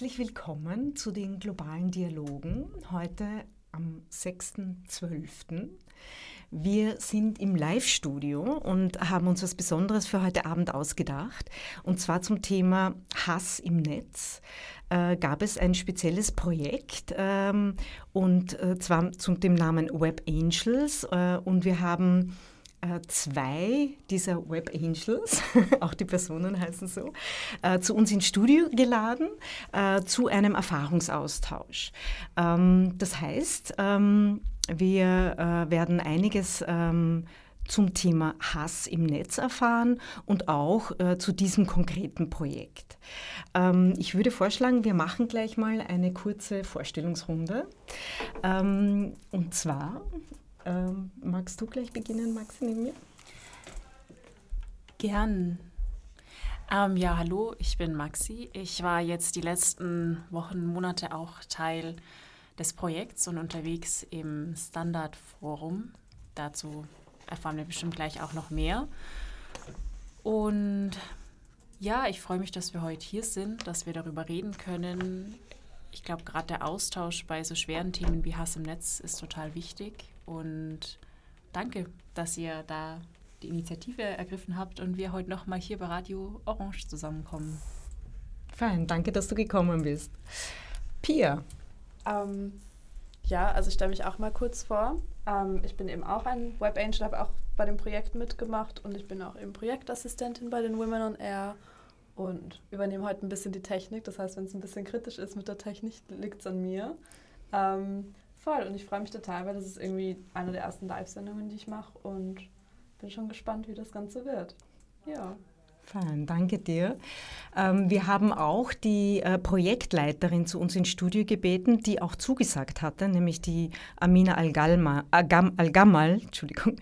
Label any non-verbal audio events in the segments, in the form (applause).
herzlich willkommen zu den globalen Dialogen heute am 6.12. Wir sind im Live-Studio und haben uns was Besonderes für heute Abend ausgedacht. Und zwar zum Thema Hass im Netz äh, gab es ein spezielles Projekt ähm, und äh, zwar zum dem Namen Web Angels. Äh, und wir haben zwei dieser Web Angels, (laughs) auch die Personen heißen so, äh, zu uns ins Studio geladen äh, zu einem Erfahrungsaustausch. Ähm, das heißt, ähm, wir äh, werden einiges ähm, zum Thema Hass im Netz erfahren und auch äh, zu diesem konkreten Projekt. Ich würde vorschlagen, wir machen gleich mal eine kurze Vorstellungsrunde. Und zwar, ähm, magst du gleich beginnen, Maxi, neben mir? Gern. Ähm, ja, hallo, ich bin Maxi. Ich war jetzt die letzten Wochen, Monate auch Teil des Projekts und unterwegs im Standardforum. Dazu erfahren wir bestimmt gleich auch noch mehr. Und ja, ich freue mich, dass wir heute hier sind, dass wir darüber reden können. Ich glaube, gerade der Austausch bei so schweren Themen wie Hass im Netz ist total wichtig. Und danke, dass ihr da die Initiative ergriffen habt und wir heute nochmal hier bei Radio Orange zusammenkommen. Fein, danke, dass du gekommen bist. Pia, ähm, ja, also ich stelle mich auch mal kurz vor. Ähm, ich bin eben auch ein Web Angel, habe auch bei dem Projekt mitgemacht und ich bin auch eben Projektassistentin bei den Women on Air und übernehme heute ein bisschen die Technik. Das heißt, wenn es ein bisschen kritisch ist mit der Technik, liegt es an mir. Ähm, voll und ich freue mich total, weil das ist irgendwie eine der ersten Live-Sendungen, die ich mache und bin schon gespannt, wie das Ganze wird. Ja. Fein, danke dir. Ähm, wir haben auch die äh, Projektleiterin zu uns ins Studio gebeten, die auch zugesagt hatte, nämlich die Amina Al-Gamal, Al (laughs) Entschuldigung.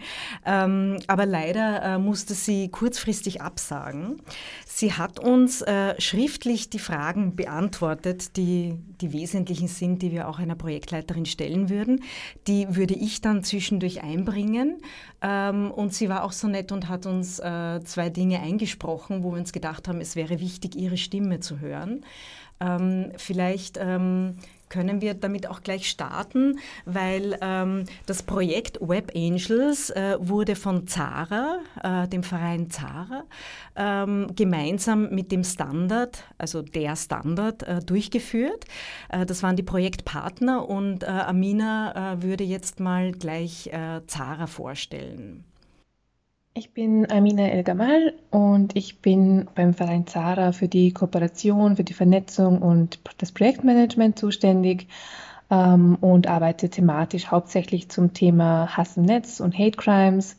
Ähm, aber leider äh, musste sie kurzfristig absagen. Sie hat uns äh, schriftlich die Fragen beantwortet, die die wesentlichen sind, die wir auch einer Projektleiterin stellen würden. Die würde ich dann zwischendurch einbringen. Ähm, und sie war auch so nett und hat uns zwei Dinge eingesprochen gesprochen, wo wir uns gedacht haben, es wäre wichtig, ihre Stimme zu hören. Ähm, vielleicht ähm, können wir damit auch gleich starten, weil ähm, das Projekt Web Angels äh, wurde von Zara, äh, dem Verein Zara, ähm, gemeinsam mit dem Standard, also der Standard, äh, durchgeführt. Äh, das waren die Projektpartner und äh, Amina äh, würde jetzt mal gleich Zara vorstellen. Ich bin Amina El Gamal und ich bin beim Verein Zara für die Kooperation, für die Vernetzung und das Projektmanagement zuständig ähm, und arbeite thematisch hauptsächlich zum Thema Hass im Netz und Hate Crimes.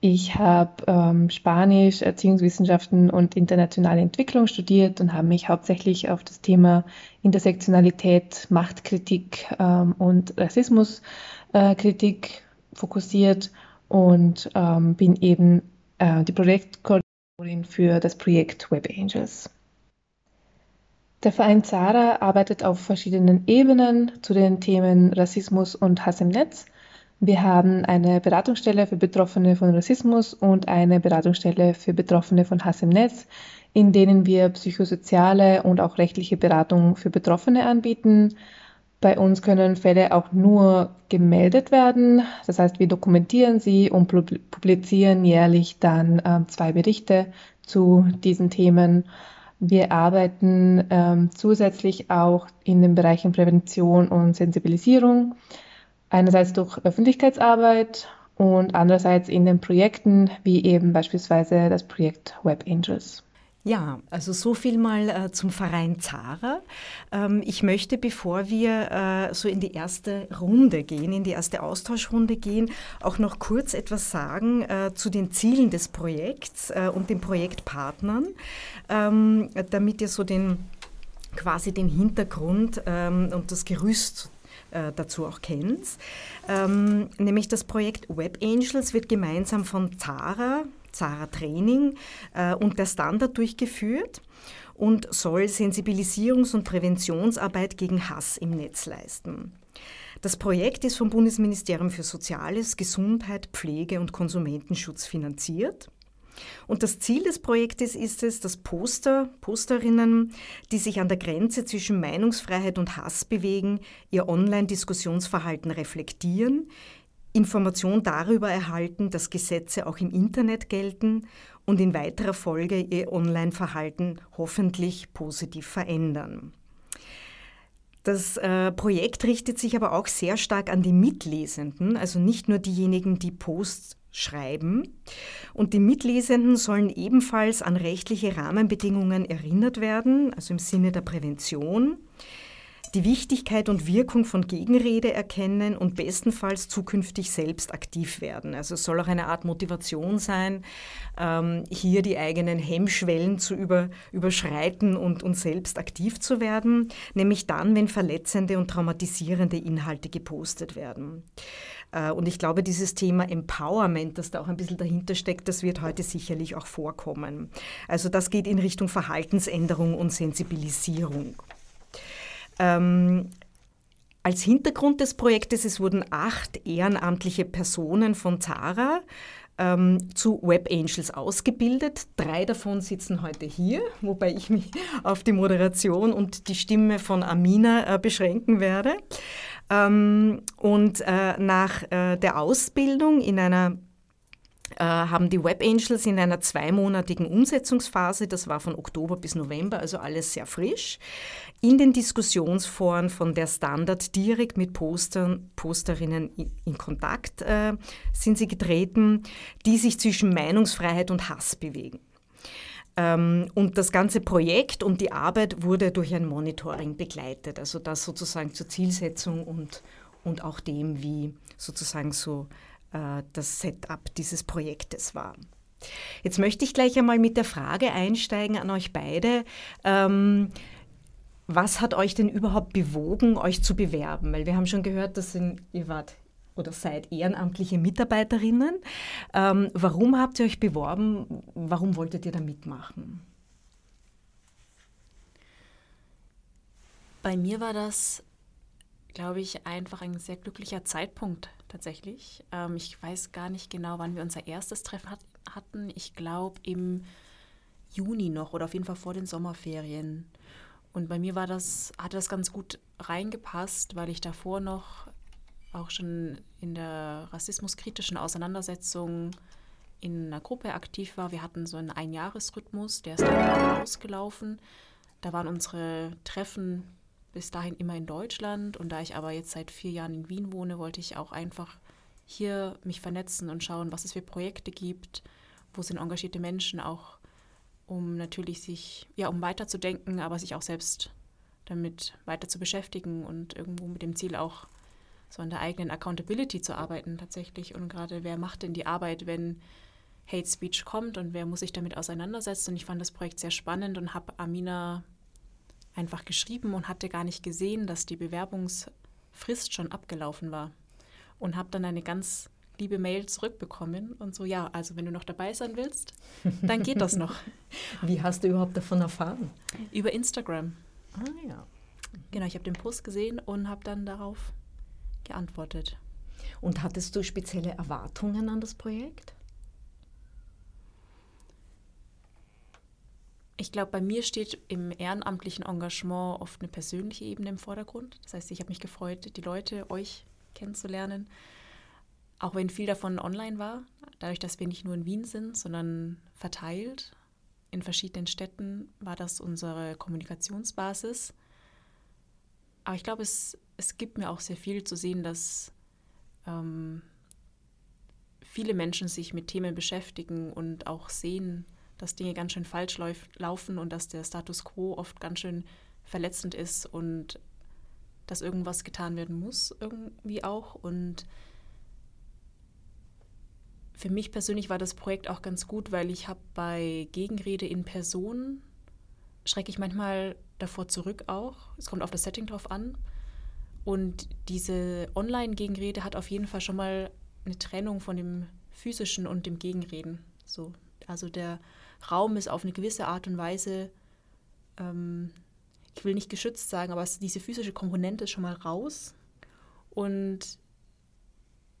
Ich habe ähm, Spanisch, Erziehungswissenschaften und internationale Entwicklung studiert und habe mich hauptsächlich auf das Thema Intersektionalität, Machtkritik ähm, und Rassismuskritik äh, fokussiert und ähm, bin eben äh, die Projektkoordinatorin für das Projekt Web Angels. Der Verein Zara arbeitet auf verschiedenen Ebenen zu den Themen Rassismus und Hass im Netz. Wir haben eine Beratungsstelle für Betroffene von Rassismus und eine Beratungsstelle für Betroffene von Hass im Netz, in denen wir psychosoziale und auch rechtliche Beratung für Betroffene anbieten. Bei uns können Fälle auch nur gemeldet werden. Das heißt, wir dokumentieren sie und publizieren jährlich dann äh, zwei Berichte zu diesen Themen. Wir arbeiten ähm, zusätzlich auch in den Bereichen Prävention und Sensibilisierung. Einerseits durch Öffentlichkeitsarbeit und andererseits in den Projekten wie eben beispielsweise das Projekt Web Angels. Ja, also so viel mal äh, zum Verein Zara. Ähm, ich möchte, bevor wir äh, so in die erste Runde gehen, in die erste Austauschrunde gehen, auch noch kurz etwas sagen äh, zu den Zielen des Projekts äh, und den Projektpartnern, ähm, damit ihr so den quasi den Hintergrund ähm, und das Gerüst äh, dazu auch kennt. Ähm, nämlich das Projekt Web Angels wird gemeinsam von Zara, Zara Training äh, und der Standard durchgeführt und soll Sensibilisierungs- und Präventionsarbeit gegen Hass im Netz leisten. Das Projekt ist vom Bundesministerium für Soziales, Gesundheit, Pflege und Konsumentenschutz finanziert. Und das Ziel des Projektes ist es, dass Poster, Posterinnen, die sich an der Grenze zwischen Meinungsfreiheit und Hass bewegen, ihr Online-Diskussionsverhalten reflektieren, Information darüber erhalten, dass Gesetze auch im Internet gelten und in weiterer Folge ihr Online-Verhalten hoffentlich positiv verändern. Das äh, Projekt richtet sich aber auch sehr stark an die Mitlesenden, also nicht nur diejenigen, die Posts schreiben. Und die Mitlesenden sollen ebenfalls an rechtliche Rahmenbedingungen erinnert werden, also im Sinne der Prävention die Wichtigkeit und Wirkung von Gegenrede erkennen und bestenfalls zukünftig selbst aktiv werden. Also es soll auch eine Art Motivation sein, ähm, hier die eigenen Hemmschwellen zu über, überschreiten und, und selbst aktiv zu werden, nämlich dann, wenn verletzende und traumatisierende Inhalte gepostet werden. Äh, und ich glaube, dieses Thema Empowerment, das da auch ein bisschen dahinter steckt, das wird heute sicherlich auch vorkommen. Also das geht in Richtung Verhaltensänderung und Sensibilisierung. Ähm, als Hintergrund des Projektes, es wurden acht ehrenamtliche Personen von Zara ähm, zu Web Angels ausgebildet. Drei davon sitzen heute hier, wobei ich mich (laughs) auf die Moderation und die Stimme von Amina äh, beschränken werde. Ähm, und äh, nach äh, der Ausbildung in einer haben die Web Angels in einer zweimonatigen Umsetzungsphase, das war von Oktober bis November, also alles sehr frisch, in den Diskussionsforen von der Standard direkt mit Postern, Posterinnen in, in Kontakt äh, sind sie getreten, die sich zwischen Meinungsfreiheit und Hass bewegen. Ähm, und das ganze Projekt und die Arbeit wurde durch ein Monitoring begleitet, also das sozusagen zur Zielsetzung und, und auch dem, wie sozusagen so äh, das Setup dieses Projektes war. Jetzt möchte ich gleich einmal mit der Frage einsteigen an euch beide. Ähm, was hat euch denn überhaupt bewogen, euch zu bewerben? Weil wir haben schon gehört, dass ihr wart oder seid ehrenamtliche Mitarbeiterinnen. Ähm, warum habt ihr euch beworben? Warum wolltet ihr da mitmachen? Bei mir war das, glaube ich, einfach ein sehr glücklicher Zeitpunkt tatsächlich. Ähm, ich weiß gar nicht genau, wann wir unser erstes Treffen hat, hatten. Ich glaube im Juni noch oder auf jeden Fall vor den Sommerferien. Und bei mir war das, hatte das ganz gut reingepasst, weil ich davor noch auch schon in der rassismuskritischen Auseinandersetzung in einer Gruppe aktiv war. Wir hatten so einen Einjahresrhythmus, der ist dann ausgelaufen. Da waren unsere Treffen bis dahin immer in Deutschland und da ich aber jetzt seit vier Jahren in Wien wohne, wollte ich auch einfach hier mich vernetzen und schauen, was es für Projekte gibt, wo sind engagierte Menschen auch, um natürlich sich, ja, um weiterzudenken, aber sich auch selbst damit weiter zu beschäftigen und irgendwo mit dem Ziel auch so an der eigenen Accountability zu arbeiten tatsächlich. Und gerade wer macht denn die Arbeit, wenn Hate Speech kommt und wer muss sich damit auseinandersetzen? Und ich fand das Projekt sehr spannend und habe Amina einfach geschrieben und hatte gar nicht gesehen, dass die Bewerbungsfrist schon abgelaufen war. Und habe dann eine ganz liebe Mail zurückbekommen und so, ja, also wenn du noch dabei sein willst, dann geht das noch. (laughs) Wie hast du überhaupt davon erfahren? Über Instagram. Ah ja. Genau, ich habe den Post gesehen und habe dann darauf geantwortet. Und hattest du spezielle Erwartungen an das Projekt? Ich glaube, bei mir steht im ehrenamtlichen Engagement oft eine persönliche Ebene im Vordergrund. Das heißt, ich habe mich gefreut, die Leute, euch kennenzulernen. Auch wenn viel davon online war, dadurch, dass wir nicht nur in Wien sind, sondern verteilt in verschiedenen Städten, war das unsere Kommunikationsbasis. Aber ich glaube, es, es gibt mir auch sehr viel zu sehen, dass ähm, viele Menschen sich mit Themen beschäftigen und auch sehen, dass Dinge ganz schön falsch lauf, laufen und dass der Status quo oft ganz schön verletzend ist und dass irgendwas getan werden muss, irgendwie auch. Und für mich persönlich war das Projekt auch ganz gut, weil ich habe bei Gegenrede in Person schrecke ich manchmal davor zurück auch. Es kommt auf das Setting drauf an. Und diese Online-Gegenrede hat auf jeden Fall schon mal eine Trennung von dem physischen und dem Gegenreden. So, also der Raum ist auf eine gewisse Art und Weise, ähm, ich will nicht geschützt sagen, aber es, diese physische Komponente ist schon mal raus. Und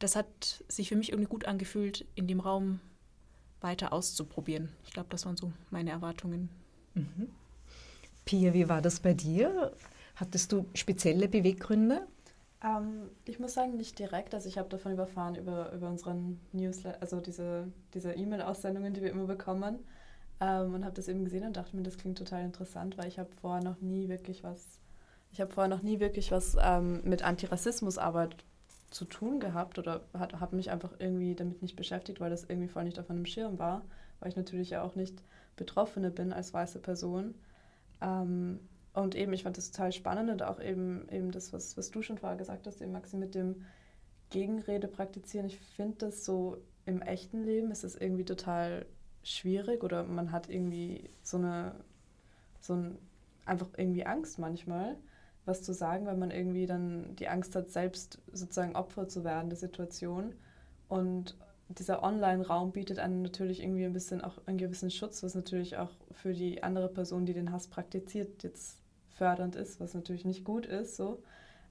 das hat sich für mich irgendwie gut angefühlt, in dem Raum weiter auszuprobieren. Ich glaube, das waren so meine Erwartungen. Mhm. Pia, wie war das bei dir? Hattest du spezielle Beweggründe? Ähm, ich muss sagen, nicht direkt. Also ich habe davon überfahren über, über unseren Newsletter, also diese, diese E-Mail-Aussendungen, die wir immer bekommen. Ähm, und habe das eben gesehen und dachte mir, das klingt total interessant, weil ich habe vorher noch nie wirklich was, ich habe vorher noch nie wirklich was ähm, mit Antirassismusarbeit zu tun gehabt oder habe mich einfach irgendwie damit nicht beschäftigt, weil das irgendwie voll nicht auf meinem Schirm war, weil ich natürlich ja auch nicht Betroffene bin als weiße Person. Ähm, und eben, ich fand das total spannend und auch eben, eben das, was, was du schon vorher gesagt hast, eben Maxi, mit dem Gegenrede praktizieren. Ich finde das so im echten Leben ist es irgendwie total schwierig oder man hat irgendwie so eine, so ein, einfach irgendwie Angst manchmal, was zu sagen, weil man irgendwie dann die Angst hat, selbst sozusagen Opfer zu werden der Situation. Und dieser Online-Raum bietet einem natürlich irgendwie ein bisschen auch einen gewissen Schutz, was natürlich auch für die andere Person, die den Hass praktiziert, jetzt fördernd ist, was natürlich nicht gut ist. So.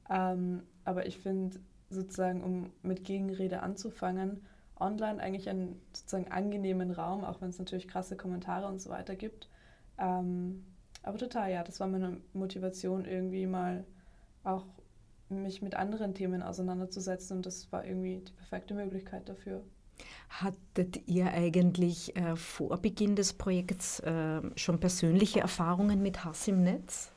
Ähm, aber ich finde sozusagen, um mit Gegenrede anzufangen, online eigentlich einen sozusagen angenehmen Raum, auch wenn es natürlich krasse Kommentare und so weiter gibt. Ähm, aber total, ja, das war meine Motivation, irgendwie mal auch mich mit anderen Themen auseinanderzusetzen und das war irgendwie die perfekte Möglichkeit dafür. Hattet ihr eigentlich äh, vor Beginn des Projekts äh, schon persönliche Erfahrungen mit Hass im Netz?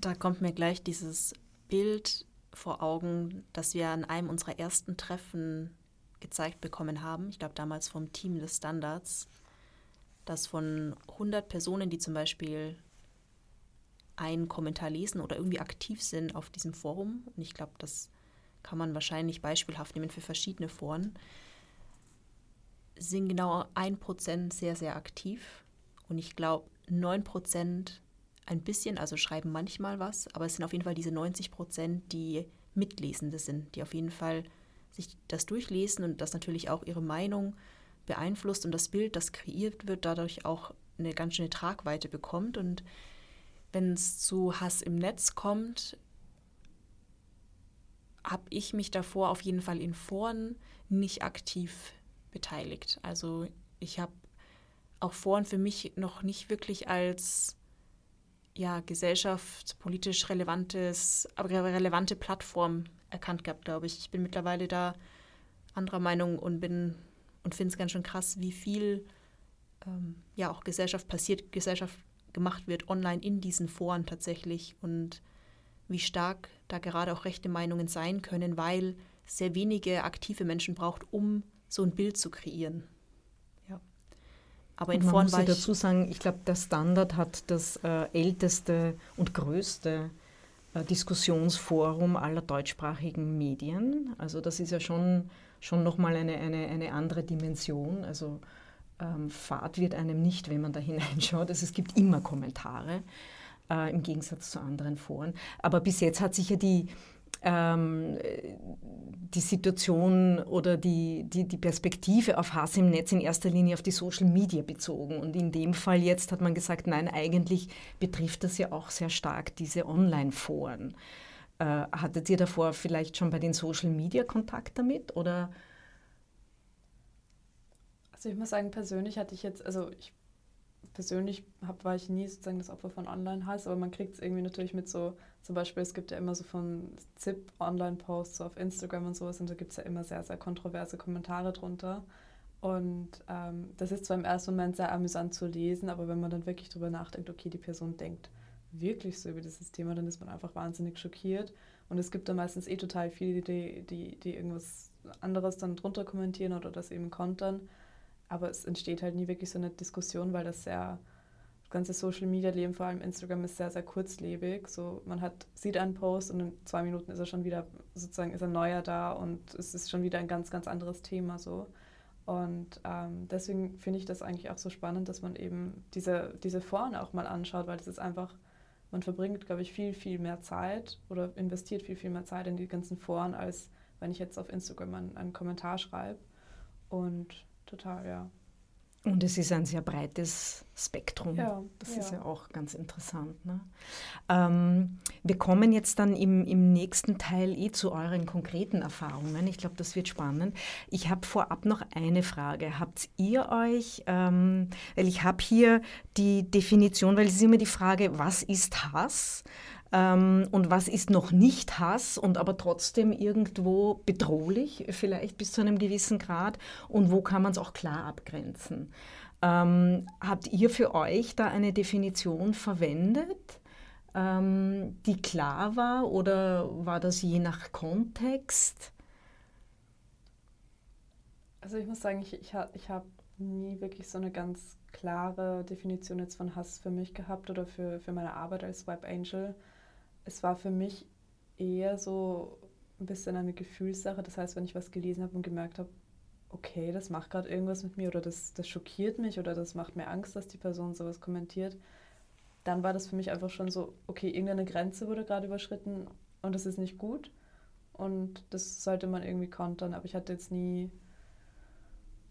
Da kommt mir gleich dieses Bild vor Augen, das wir an einem unserer ersten Treffen gezeigt bekommen haben. Ich glaube damals vom Team des Standards, dass von 100 Personen, die zum Beispiel einen Kommentar lesen oder irgendwie aktiv sind auf diesem Forum, und ich glaube, das kann man wahrscheinlich beispielhaft nehmen für verschiedene Foren, sind genau ein Prozent sehr, sehr aktiv. Und ich glaube, 9 Prozent ein bisschen, also schreiben manchmal was, aber es sind auf jeden Fall diese 90 Prozent, die Mitlesende sind, die auf jeden Fall sich das durchlesen und das natürlich auch ihre Meinung beeinflusst und das Bild, das kreiert wird, dadurch auch eine ganz schöne Tragweite bekommt. Und wenn es zu Hass im Netz kommt, habe ich mich davor auf jeden Fall in Foren nicht aktiv beteiligt. Also ich habe auch Foren für mich noch nicht wirklich als ja, gesellschaftspolitisch relevantes, aber relevante Plattform erkannt gehabt, glaube ich. Ich bin mittlerweile da anderer Meinung und bin und finde es ganz schön krass, wie viel ähm, ja auch Gesellschaft passiert, Gesellschaft gemacht wird online in diesen Foren tatsächlich und wie stark da gerade auch rechte Meinungen sein können, weil sehr wenige aktive Menschen braucht, um so ein Bild zu kreieren. Aber in man muss dazu sagen, ich glaube, der Standard hat das äh, älteste und größte äh, Diskussionsforum aller deutschsprachigen Medien. Also das ist ja schon, schon nochmal eine, eine, eine andere Dimension. Also ähm, Fahrt wird einem nicht, wenn man da (laughs) hineinschaut. Also es gibt immer Kommentare äh, im Gegensatz zu anderen Foren. Aber bis jetzt hat sich ja die, ähm, die Situation oder die, die, die Perspektive auf Hass im Netz in erster Linie auf die Social Media bezogen. Und in dem Fall jetzt hat man gesagt, nein, eigentlich betrifft das ja auch sehr stark diese Online-Foren. Äh, hattet ihr davor vielleicht schon bei den Social Media Kontakt damit oder? Also ich muss sagen, persönlich hatte ich jetzt, also ich persönlich hab, war ich nie sozusagen das Opfer von Online-Hass, aber man kriegt es irgendwie natürlich mit so, zum Beispiel, es gibt ja immer so von ZIP Online-Posts auf Instagram und sowas und da gibt es ja immer sehr, sehr kontroverse Kommentare drunter. Und ähm, das ist zwar im ersten Moment sehr amüsant zu lesen, aber wenn man dann wirklich drüber nachdenkt, okay, die Person denkt wirklich so über dieses Thema, dann ist man einfach wahnsinnig schockiert. Und es gibt da meistens eh total viele, die, die, die irgendwas anderes dann drunter kommentieren oder das eben kontern. Aber es entsteht halt nie wirklich so eine Diskussion, weil das sehr, ganze Social Media Leben, vor allem Instagram, ist sehr, sehr kurzlebig. So, man hat, sieht einen Post und in zwei Minuten ist er schon wieder, sozusagen ist ein neuer da und es ist schon wieder ein ganz, ganz anderes Thema so. Und ähm, deswegen finde ich das eigentlich auch so spannend, dass man eben diese, diese Foren auch mal anschaut, weil es ist einfach, man verbringt, glaube ich, viel, viel mehr Zeit oder investiert viel, viel mehr Zeit in die ganzen Foren, als wenn ich jetzt auf Instagram einen, einen Kommentar schreibe. Und total, ja. Und es ist ein sehr breites Spektrum. Ja, das ja. ist ja auch ganz interessant. Ne? Ähm, wir kommen jetzt dann im, im nächsten Teil eh zu euren konkreten Erfahrungen. Ich glaube, das wird spannend. Ich habe vorab noch eine Frage. Habt ihr euch, ähm, weil ich habe hier die Definition, weil es ist immer die Frage, was ist Hass? Ähm, und was ist noch nicht Hass und aber trotzdem irgendwo bedrohlich, vielleicht bis zu einem gewissen Grad und wo kann man es auch klar abgrenzen. Ähm, habt ihr für euch da eine Definition verwendet, ähm, die klar war oder war das je nach Kontext? Also ich muss sagen, ich, ich, ich habe nie wirklich so eine ganz klare Definition jetzt von Hass für mich gehabt oder für, für meine Arbeit als Web Angel. Es war für mich eher so ein bisschen eine Gefühlssache. Das heißt, wenn ich was gelesen habe und gemerkt habe, okay, das macht gerade irgendwas mit mir oder das, das schockiert mich oder das macht mir Angst, dass die Person sowas kommentiert, dann war das für mich einfach schon so, okay, irgendeine Grenze wurde gerade überschritten und das ist nicht gut und das sollte man irgendwie kontern. Aber ich hatte jetzt nie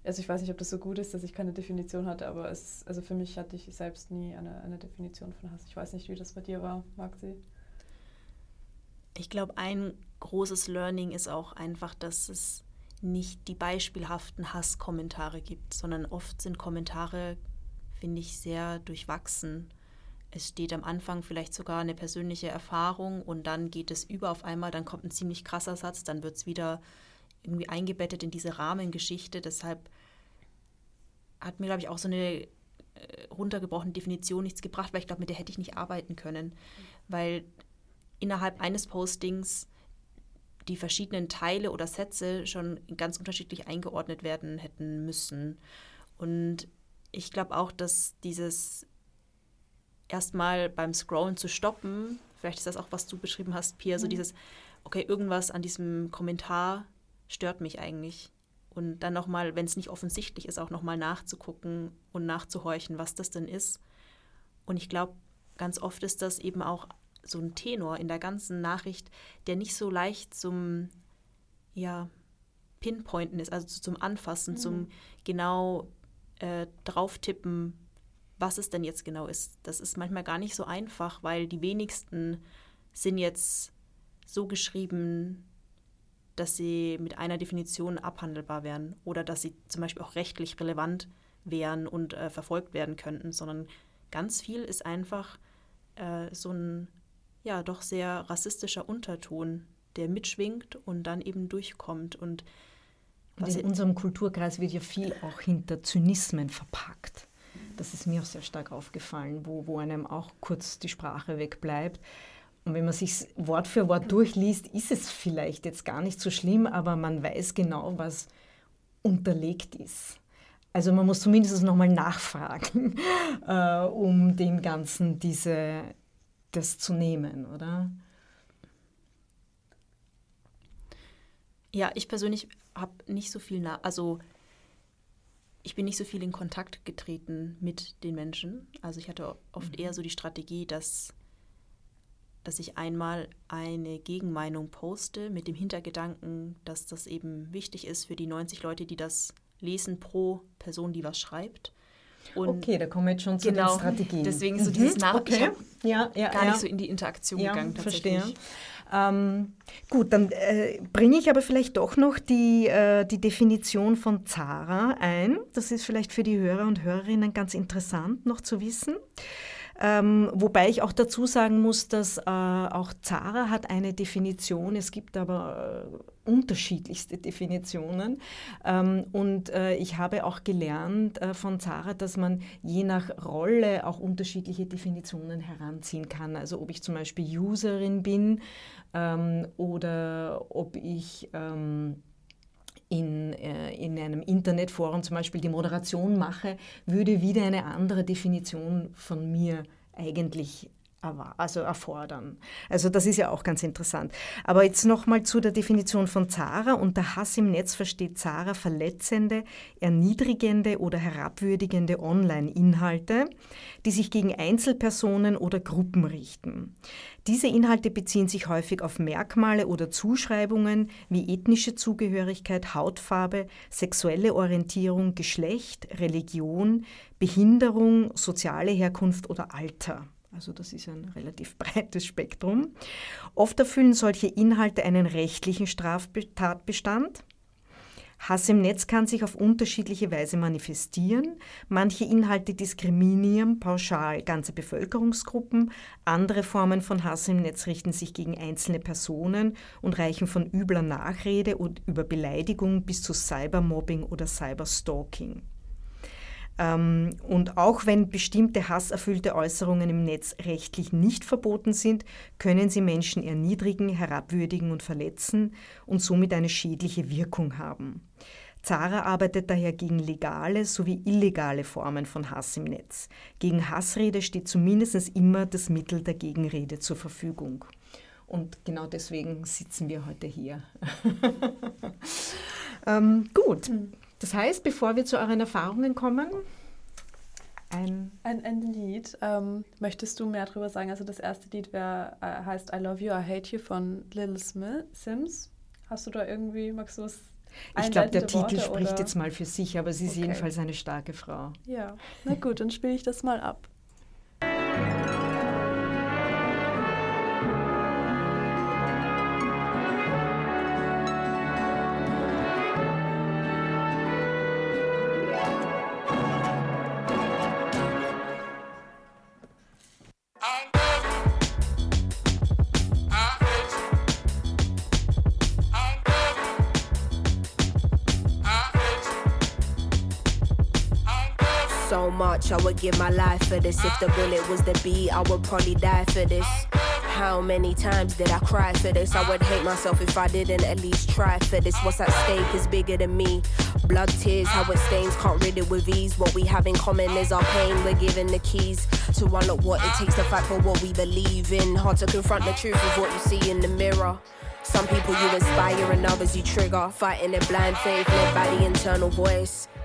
also ich weiß nicht, ob das so gut ist, dass ich keine Definition hatte, aber es, also für mich hatte ich selbst nie eine, eine Definition von Hass. Ich weiß nicht, wie das bei dir war, Maxi. Ich glaube, ein großes Learning ist auch einfach, dass es nicht die beispielhaften Hasskommentare gibt, sondern oft sind Kommentare, finde ich, sehr durchwachsen. Es steht am Anfang vielleicht sogar eine persönliche Erfahrung und dann geht es über auf einmal, dann kommt ein ziemlich krasser Satz, dann wird es wieder irgendwie eingebettet in diese Rahmengeschichte. Deshalb hat mir, glaube ich, auch so eine äh, runtergebrochene Definition nichts gebracht, weil ich glaube, mit der hätte ich nicht arbeiten können. Weil innerhalb eines Postings die verschiedenen Teile oder Sätze schon ganz unterschiedlich eingeordnet werden hätten müssen. Und ich glaube auch, dass dieses erstmal beim Scrollen zu stoppen, vielleicht ist das auch, was du beschrieben hast, Pia, so dieses, okay, irgendwas an diesem Kommentar stört mich eigentlich. Und dann nochmal, wenn es nicht offensichtlich ist, auch nochmal nachzugucken und nachzuhorchen, was das denn ist. Und ich glaube, ganz oft ist das eben auch so ein Tenor in der ganzen Nachricht, der nicht so leicht zum, ja, Pinpointen ist, also zum Anfassen, zum genau äh, drauftippen, was es denn jetzt genau ist. Das ist manchmal gar nicht so einfach, weil die wenigsten sind jetzt so geschrieben, dass sie mit einer Definition abhandelbar wären oder dass sie zum Beispiel auch rechtlich relevant wären und äh, verfolgt werden könnten, sondern ganz viel ist einfach äh, so ein ja doch sehr rassistischer Unterton, der mitschwingt und dann eben durchkommt und Und in unserem Kulturkreis wird ja viel auch hinter Zynismen verpackt. Das ist mir auch sehr stark aufgefallen, wo, wo einem auch kurz die Sprache wegbleibt. Und wenn man sich Wort für Wort durchliest, ist es vielleicht jetzt gar nicht so schlimm, aber man weiß genau, was unterlegt ist. Also man muss zumindest nochmal nachfragen, (laughs) äh, um dem Ganzen diese, das zu nehmen, oder? Ja, ich persönlich habe nicht so viel, na also ich bin nicht so viel in Kontakt getreten mit den Menschen. Also ich hatte oft eher so die Strategie, dass, dass ich einmal eine Gegenmeinung poste mit dem Hintergedanken, dass das eben wichtig ist für die 90 Leute, die das lesen pro Person, die was schreibt. Und okay, da kommen wir jetzt schon zu genau, den Strategien. deswegen so dieses Nach- Okay. Ja, ja, gar ja. nicht so in die Interaktion ja, gegangen tatsächlich. verstehe. Ähm, gut, dann äh, bringe ich aber vielleicht doch noch die, äh, die Definition von Zara ein. Das ist vielleicht für die Hörer und Hörerinnen ganz interessant noch zu wissen. Ähm, wobei ich auch dazu sagen muss, dass äh, auch Zara hat eine Definition. Es gibt aber äh, unterschiedlichste Definitionen. Ähm, und äh, ich habe auch gelernt äh, von Zara, dass man je nach Rolle auch unterschiedliche Definitionen heranziehen kann. Also ob ich zum Beispiel Userin bin ähm, oder ob ich ähm, in, äh, in einem Internetforum zum Beispiel die Moderation mache, würde wieder eine andere Definition von mir eigentlich also erfordern. Also das ist ja auch ganz interessant. Aber jetzt nochmal zu der Definition von Zara. Unter Hass im Netz versteht Zara verletzende, erniedrigende oder herabwürdigende Online-Inhalte, die sich gegen Einzelpersonen oder Gruppen richten. Diese Inhalte beziehen sich häufig auf Merkmale oder Zuschreibungen wie ethnische Zugehörigkeit, Hautfarbe, sexuelle Orientierung, Geschlecht, Religion, Behinderung, soziale Herkunft oder Alter. Also das ist ein relativ (laughs) breites Spektrum. Oft erfüllen solche Inhalte einen rechtlichen Straftatbestand. Hass im Netz kann sich auf unterschiedliche Weise manifestieren. Manche Inhalte diskriminieren pauschal ganze Bevölkerungsgruppen. Andere Formen von Hass im Netz richten sich gegen einzelne Personen und reichen von übler Nachrede und über Beleidigung bis zu Cybermobbing oder Cyberstalking. Ähm, und auch wenn bestimmte hasserfüllte Äußerungen im Netz rechtlich nicht verboten sind, können sie Menschen erniedrigen, herabwürdigen und verletzen und somit eine schädliche Wirkung haben. Zara arbeitet daher gegen legale sowie illegale Formen von Hass im Netz. Gegen Hassrede steht zumindest immer das Mittel der Gegenrede zur Verfügung. Und genau deswegen sitzen wir heute hier. (laughs) ähm, gut. Hm. Das heißt, bevor wir zu euren Erfahrungen kommen, ein, ein, ein Lied. Ähm, möchtest du mehr darüber sagen? Also das erste Lied wär, äh, heißt I Love You, I Hate You von Little Smith, Sims. Hast du da irgendwie, magst du was ich glaube, der Titel Worte, spricht oder? jetzt mal für sich, aber sie ist okay. jedenfalls eine starke Frau. Ja, na gut, dann spiele ich das mal ab. Give my life for this. If the bullet was the beat, I would probably die for this. How many times did I cry for this? I would hate myself if I didn't at least try for this. What's at stake is bigger than me. Blood, tears, how it stains, can't rid it with ease. What we have in common is our pain. We're given the keys to unlock what it takes to fight for what we believe in. Hard to confront the truth of what you see in the mirror. Some people you inspire and others you trigger. Fighting in blind faith led by the internal voice.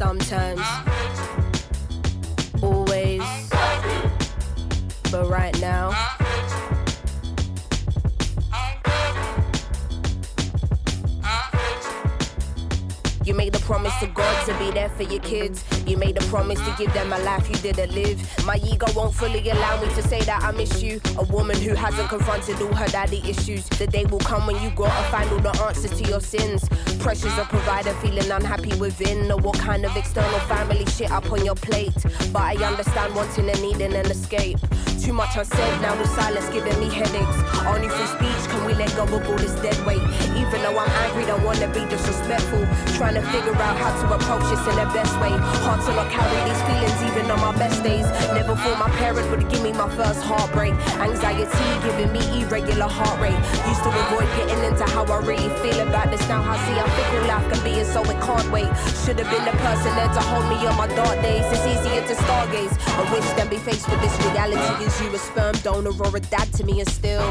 Sometimes, always, but right now. You made the promise to God to be there for your kids. You made a promise to give them a life you didn't live. My ego won't fully allow me to say that I miss you. A woman who hasn't confronted all her daddy issues. The day will come when you gotta find all the answers to your sins. Pressures of provider, feeling unhappy within. Or what kind of external family shit up on your plate. But I understand wanting and needing an escape. Too much unsaid, now with silence giving me headaches. Only through speech can we let go of all this dead weight. Even though I'm angry, don't wanna be disrespectful. Trying to figure out how to approach this in the best way. Hard to not carry these feelings even on my best days. Never thought my parents would give me my first heartbreak. Anxiety giving me irregular heart rate. Used to avoid getting into how I really feel about this. Now I see how fickle life can be, and so it can't wait. Should have been the person there to hold me on my dark days. It's easier to stargaze. I wish than be faced with this reality is you a sperm donor or a dad to me and still.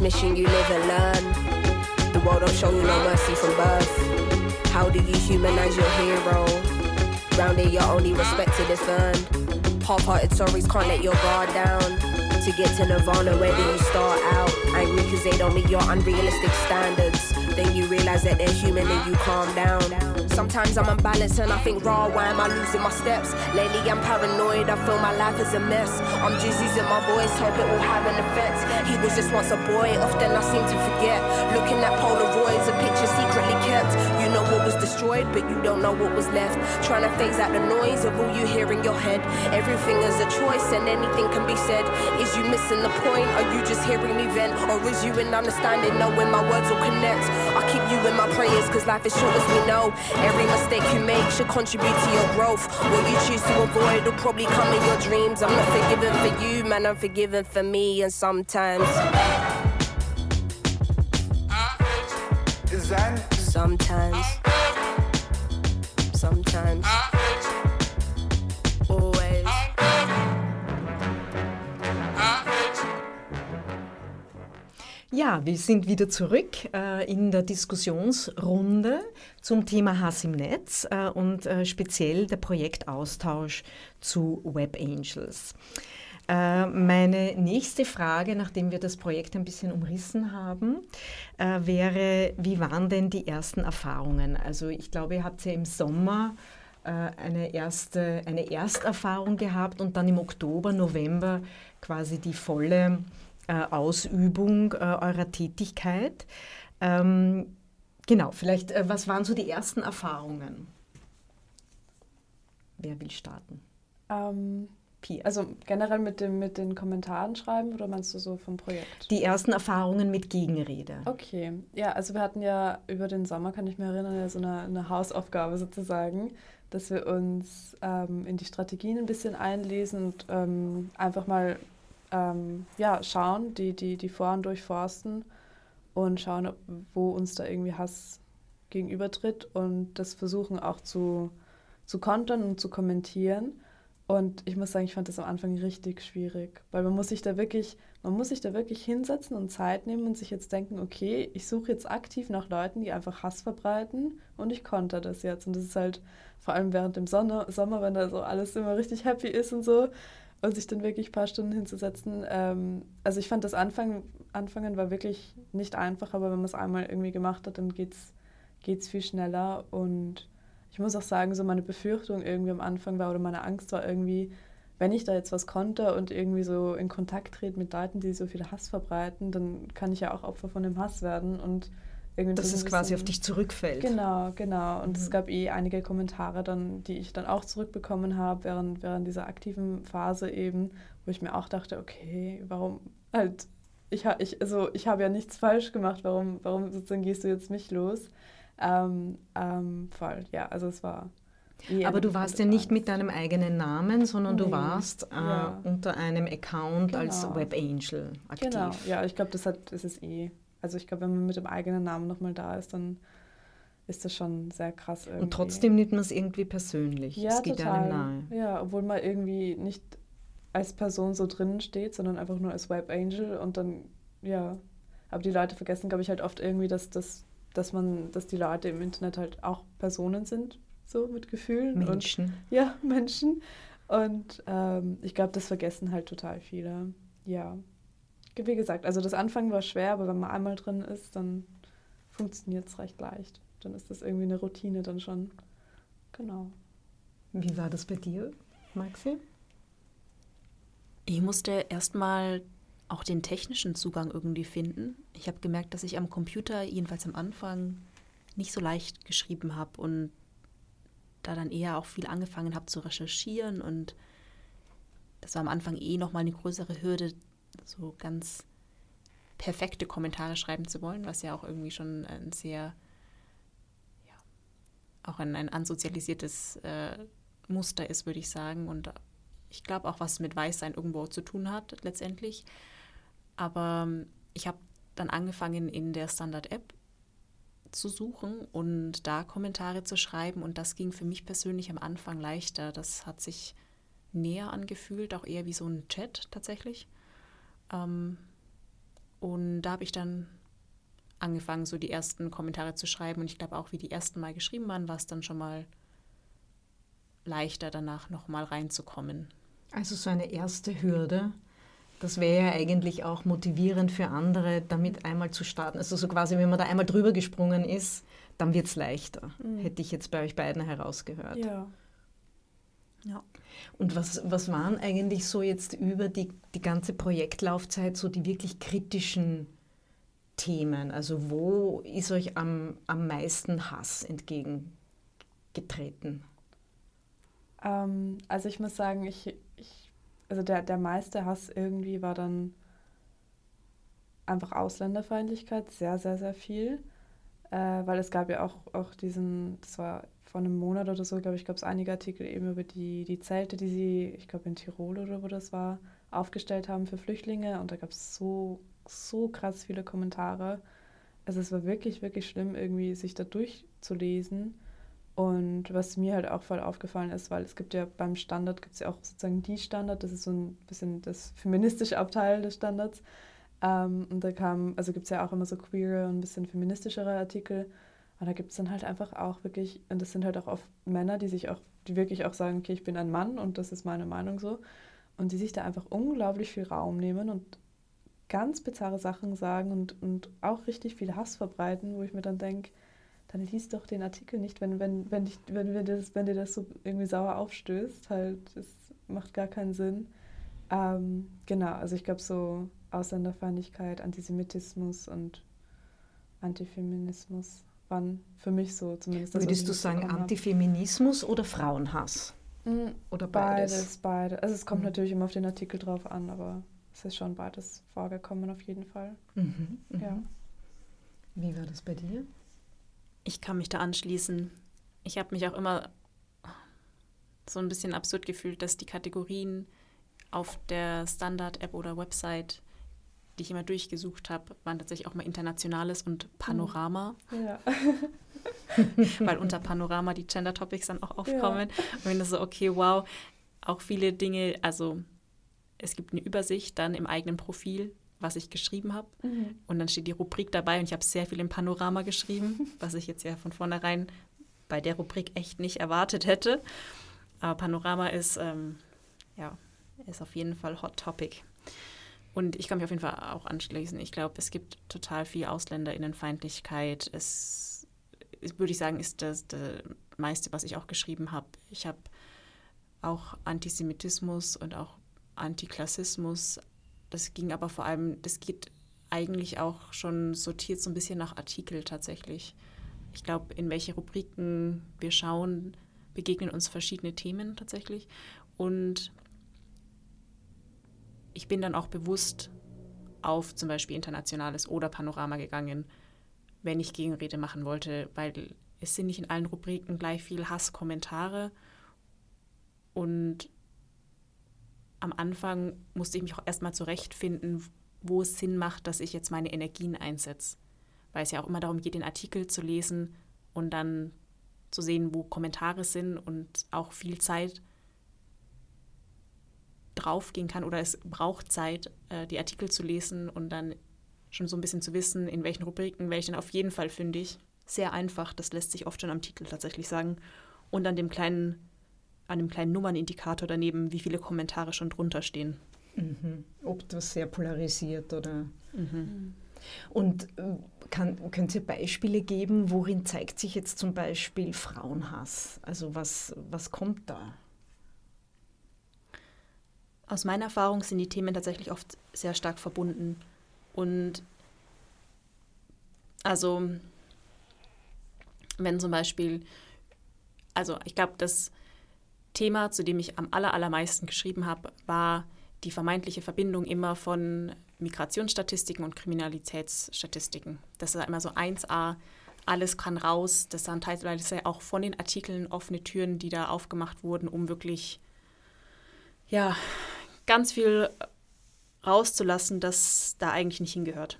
Mission, you live and learn. The world don't show you no mercy from birth. How do you humanize your hero? Round here, you're only respected if earned. Half-hearted stories can't let your guard down. To get to Nirvana, where do you start out? Angry cause they don't meet your unrealistic standards. Then you realize that they're human and you calm down. Sometimes I'm unbalanced and I think, raw, why am I losing my steps? Lately I'm paranoid, I feel my life is a mess. I'm just using my voice, hope it will have an effect. He was just once a boy, often I seem to forget. Looking at Polaroids, a picture destroyed, but you don't know what was left. Trying to phase out the noise of all you hear in your head. Everything is a choice and anything can be said. Is you missing the point? Are you just hearing me vent? Or is you in understanding, knowing my words will connect? I keep you in my prayers, cause life is short as we know. Every mistake you make should contribute to your growth. What you choose to avoid will probably come in your dreams. I'm not forgiven for you, man, I'm forgiven for me, and sometimes. Sometimes. Always. Ja, wir sind wieder zurück äh, in der Diskussionsrunde zum Thema Hass im Netz äh, und äh, speziell der Projektaustausch zu Web Angels. Äh, meine nächste Frage, nachdem wir das Projekt ein bisschen umrissen haben, äh, wäre, wie waren denn die ersten Erfahrungen? Also ich glaube, ihr habt ja im Sommer äh, eine, erste, eine Ersterfahrung gehabt und dann im Oktober, November quasi die volle Ausübung eurer Tätigkeit. Ähm, genau, vielleicht, was waren so die ersten Erfahrungen? Wer will starten? Ähm, also generell mit, dem, mit den Kommentaren schreiben oder meinst du so vom Projekt? Die ersten Erfahrungen mit Gegenrede. Okay, ja, also wir hatten ja über den Sommer, kann ich mich erinnern, ja so eine, eine Hausaufgabe sozusagen, dass wir uns ähm, in die Strategien ein bisschen einlesen und ähm, einfach mal ähm, ja, schauen, die, die, die Foren durchforsten und schauen, ob, wo uns da irgendwie Hass gegenübertritt und das versuchen auch zu, zu kontern und zu kommentieren. Und ich muss sagen, ich fand das am Anfang richtig schwierig, weil man muss sich da wirklich, man muss sich da wirklich hinsetzen und Zeit nehmen und sich jetzt denken, okay, ich suche jetzt aktiv nach Leuten, die einfach Hass verbreiten und ich konnte das jetzt. Und das ist halt vor allem während dem Sonne, Sommer, wenn da so alles immer richtig happy ist und so, und sich dann wirklich ein paar Stunden hinzusetzen. Ähm, also ich fand das Anfang, Anfangen war wirklich nicht einfach, aber wenn man es einmal irgendwie gemacht hat, dann geht es viel schneller. Und ich muss auch sagen, so meine Befürchtung irgendwie am Anfang war oder meine Angst war irgendwie, wenn ich da jetzt was konnte und irgendwie so in Kontakt trete mit Leuten, die so viel Hass verbreiten, dann kann ich ja auch Opfer von dem Hass werden und irgendwie dass es quasi auf dich zurückfällt. Genau, genau. Und mhm. es gab eh einige Kommentare dann, die ich dann auch zurückbekommen habe während, während dieser aktiven Phase eben, wo ich mir auch dachte, okay, warum halt, ich, ich, also ich habe ja nichts falsch gemacht, warum, warum sozusagen gehst du jetzt mich los? Ähm, ähm, voll, ja, also es war aber du warst ja nicht mit deinem eigenen Namen, sondern nee. du warst äh, ja. unter einem Account genau. als Web Angel aktiv. Genau, ja, ich glaube, das, das ist eh also ich glaube, wenn man mit dem eigenen Namen nochmal da ist, dann ist das schon sehr krass irgendwie. Und trotzdem nimmt man es irgendwie persönlich. Ja, es geht total. einem nahe. Ja, obwohl man irgendwie nicht als Person so drinnen steht, sondern einfach nur als Web Angel und dann, ja. Aber die Leute vergessen, glaube ich, halt oft irgendwie, dass, dass, dass man, dass die Leute im Internet halt auch Personen sind, so mit Gefühlen. Menschen. Und, ja, (laughs) Menschen. Und ähm, ich glaube, das vergessen halt total viele. Ja wie gesagt, also das Anfangen war schwer, aber wenn man einmal drin ist, dann funktioniert es recht leicht. Dann ist das irgendwie eine Routine dann schon. Genau. Wie war das bei dir, Maxi? Ich musste erstmal auch den technischen Zugang irgendwie finden. Ich habe gemerkt, dass ich am Computer, jedenfalls am Anfang, nicht so leicht geschrieben habe und da dann eher auch viel angefangen habe zu recherchieren und das war am Anfang eh nochmal eine größere Hürde, so ganz perfekte Kommentare schreiben zu wollen, was ja auch irgendwie schon ein sehr, ja, auch ein, ein ansozialisiertes äh, Muster ist, würde ich sagen. Und ich glaube auch, was mit Weißsein irgendwo zu tun hat, letztendlich. Aber ähm, ich habe dann angefangen, in der Standard-App zu suchen und da Kommentare zu schreiben. Und das ging für mich persönlich am Anfang leichter. Das hat sich näher angefühlt, auch eher wie so ein Chat tatsächlich. Ähm, und da habe ich dann angefangen, so die ersten Kommentare zu schreiben. Und ich glaube auch, wie die ersten Mal geschrieben waren, war es dann schon mal leichter, danach nochmal reinzukommen. Also so eine erste Hürde Das wäre ja eigentlich auch motivierend für andere, damit einmal zu starten. Also so quasi, wenn man da einmal drüber gesprungen ist, dann wird es leichter. Mhm. Hätte ich jetzt bei euch beiden herausgehört. Ja. Ja. Und was, was waren eigentlich so jetzt über die, die ganze Projektlaufzeit so die wirklich kritischen Themen? Also wo ist euch am, am meisten Hass entgegengetreten? Ähm, also ich muss sagen, ich, ich, also der, der meiste Hass irgendwie war dann einfach Ausländerfeindlichkeit, sehr, sehr, sehr viel. Äh, weil es gab ja auch, auch diesen, das war vor einem Monat oder so, glaube ich, gab es einige Artikel eben über die, die Zelte, die sie, ich glaube in Tirol oder wo das war, aufgestellt haben für Flüchtlinge. Und da gab es so, so krass viele Kommentare. Also es war wirklich, wirklich schlimm, irgendwie sich da durchzulesen. Und was mir halt auch voll aufgefallen ist, weil es gibt ja beim Standard, gibt es ja auch sozusagen die Standard, das ist so ein bisschen das feministische Abteil des Standards. Ähm, und da kam, also gibt es ja auch immer so queere und ein bisschen feministischere Artikel. Und da gibt es dann halt einfach auch wirklich, und das sind halt auch oft Männer, die sich auch, die wirklich auch sagen, okay, ich bin ein Mann und das ist meine Meinung so. Und die sich da einfach unglaublich viel Raum nehmen und ganz bizarre Sachen sagen und, und auch richtig viel Hass verbreiten, wo ich mir dann denke, dann lies doch den Artikel nicht, wenn, wenn, wenn, dich, wenn, dir das, wenn dir das so irgendwie sauer aufstößt. Halt, das macht gar keinen Sinn. Ähm, genau, also ich glaube so Ausländerfeindlichkeit, Antisemitismus und Antifeminismus waren für mich so zumindest das, Würdest du sagen Antifeminismus oder Frauenhass? Mhm, oder beides? Beides, beides. Also es kommt mhm. natürlich immer auf den Artikel drauf an, aber es ist schon beides vorgekommen auf jeden Fall. Mhm, mhm. ja. Wie war das bei dir? Ich kann mich da anschließen. Ich habe mich auch immer so ein bisschen absurd gefühlt, dass die Kategorien auf der Standard-App oder Website, die ich immer durchgesucht habe, waren tatsächlich auch mal Internationales und Panorama. Ja. (laughs) Weil unter (laughs) Panorama die Gender-Topics dann auch aufkommen. Ja. Und wenn das so, okay, wow, auch viele Dinge, also es gibt eine Übersicht dann im eigenen Profil, was ich geschrieben habe. Mhm. Und dann steht die Rubrik dabei und ich habe sehr viel im Panorama geschrieben, was ich jetzt ja von vornherein bei der Rubrik echt nicht erwartet hätte. Aber Panorama ist, ähm, ja, ist auf jeden Fall Hot Topic. Und ich kann mich auf jeden Fall auch anschließen. Ich glaube, es gibt total viel Ausländerinnenfeindlichkeit. Es, würde ich sagen, ist das, das meiste, was ich auch geschrieben habe. Ich habe auch Antisemitismus und auch Antiklassismus. Das ging aber vor allem, das geht eigentlich auch schon sortiert so ein bisschen nach Artikel tatsächlich. Ich glaube, in welche Rubriken wir schauen, begegnen uns verschiedene Themen tatsächlich. Und ich bin dann auch bewusst auf zum Beispiel Internationales oder Panorama gegangen, wenn ich Gegenrede machen wollte, weil es sind nicht in allen Rubriken gleich viel Hasskommentare und am Anfang musste ich mich auch erstmal zurechtfinden, wo es Sinn macht, dass ich jetzt meine Energien einsetze. Weil es ja auch immer darum geht, den Artikel zu lesen und dann zu sehen, wo Kommentare sind und auch viel Zeit draufgehen kann oder es braucht Zeit, äh, die Artikel zu lesen und dann schon so ein bisschen zu wissen, in welchen Rubriken welchen auf jeden Fall fündig. Sehr einfach, das lässt sich oft schon am Titel tatsächlich sagen. Und an dem kleinen an dem kleinen Nummernindikator daneben, wie viele Kommentare schon drunter stehen. Mhm. Ob das sehr polarisiert oder. Mhm. Und äh, kann, könnt ihr Beispiele geben, worin zeigt sich jetzt zum Beispiel Frauenhass? Also was, was kommt da? Aus meiner Erfahrung sind die Themen tatsächlich oft sehr stark verbunden. Und also, wenn zum Beispiel, also ich glaube, dass Thema, zu dem ich am allermeisten geschrieben habe, war die vermeintliche Verbindung immer von Migrationsstatistiken und Kriminalitätsstatistiken. Das ist immer so 1a, alles kann raus. Das waren teilweise auch von den Artikeln offene Türen, die da aufgemacht wurden, um wirklich ja, ganz viel rauszulassen, das da eigentlich nicht hingehört.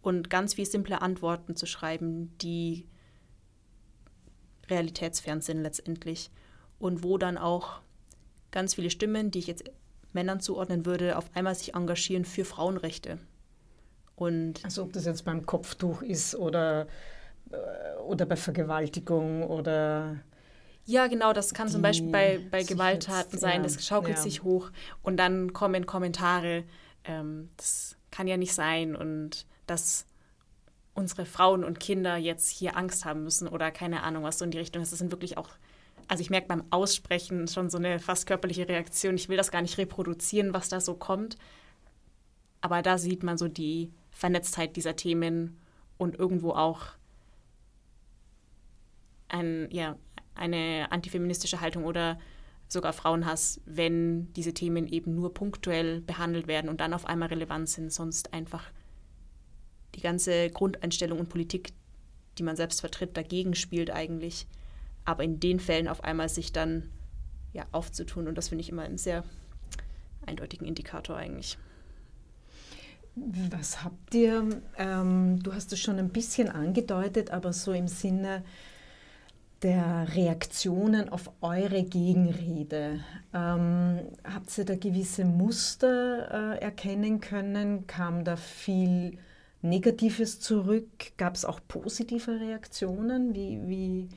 Und ganz viel simple Antworten zu schreiben, die realitätsfern sind letztendlich und wo dann auch ganz viele Stimmen, die ich jetzt Männern zuordnen würde, auf einmal sich engagieren für Frauenrechte. Und also ob das jetzt beim Kopftuch ist oder, äh, oder bei Vergewaltigung oder... Ja, genau, das kann zum Beispiel bei, bei Gewalttaten jetzt, sein, ja, das schaukelt ja. sich hoch und dann kommen Kommentare, ähm, das kann ja nicht sein und dass unsere Frauen und Kinder jetzt hier Angst haben müssen oder keine Ahnung, was so in die Richtung ist. Das sind wirklich auch, also ich merke beim Aussprechen schon so eine fast körperliche Reaktion. Ich will das gar nicht reproduzieren, was da so kommt. Aber da sieht man so die Vernetztheit dieser Themen und irgendwo auch ein, ja, eine antifeministische Haltung oder sogar Frauenhass, wenn diese Themen eben nur punktuell behandelt werden und dann auf einmal relevant sind, sonst einfach die ganze Grundeinstellung und Politik, die man selbst vertritt, dagegen spielt eigentlich. Aber in den Fällen auf einmal sich dann ja, aufzutun und das finde ich immer einen sehr eindeutigen Indikator eigentlich. Was habt ihr, ähm, du hast es schon ein bisschen angedeutet, aber so im Sinne, der Reaktionen auf eure Gegenrede. Ähm, habt ihr da gewisse Muster äh, erkennen können? Kam da viel Negatives zurück? Gab es auch positive Reaktionen? Wie, wie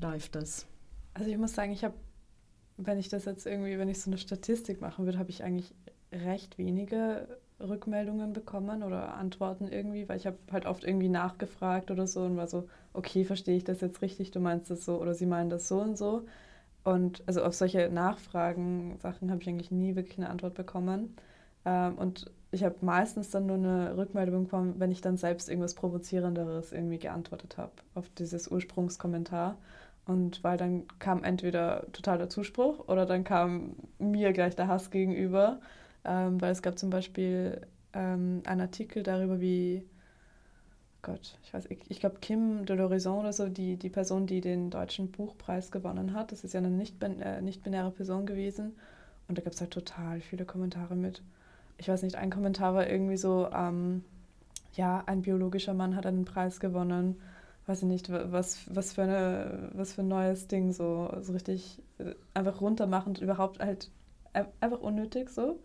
läuft das? Also ich muss sagen, ich habe, wenn ich das jetzt irgendwie, wenn ich so eine Statistik machen würde, habe ich eigentlich recht wenige Rückmeldungen bekommen oder Antworten irgendwie, weil ich habe halt oft irgendwie nachgefragt oder so und war so, okay, verstehe ich das jetzt richtig, du meinst das so oder sie meinen das so und so. Und also auf solche Nachfragen, Sachen habe ich eigentlich nie wirklich eine Antwort bekommen. Ähm, und ich habe meistens dann nur eine Rückmeldung bekommen, wenn ich dann selbst irgendwas Provozierenderes irgendwie geantwortet habe auf dieses Ursprungskommentar. Und weil dann kam entweder totaler Zuspruch oder dann kam mir gleich der Hass gegenüber ähm, weil es gab zum Beispiel ähm, einen Artikel darüber, wie, Gott, ich weiß, ich, ich glaube Kim de l'Horizon oder so, die, die Person, die den deutschen Buchpreis gewonnen hat, das ist ja eine nicht-binäre nicht Person gewesen. Und da gab es halt total viele Kommentare mit. Ich weiß nicht, ein Kommentar war irgendwie so, ähm, ja, ein biologischer Mann hat einen Preis gewonnen. Weiß ich nicht, was, was, für, eine, was für ein neues Ding, so, so richtig äh, einfach runtermachend, überhaupt halt einfach unnötig so.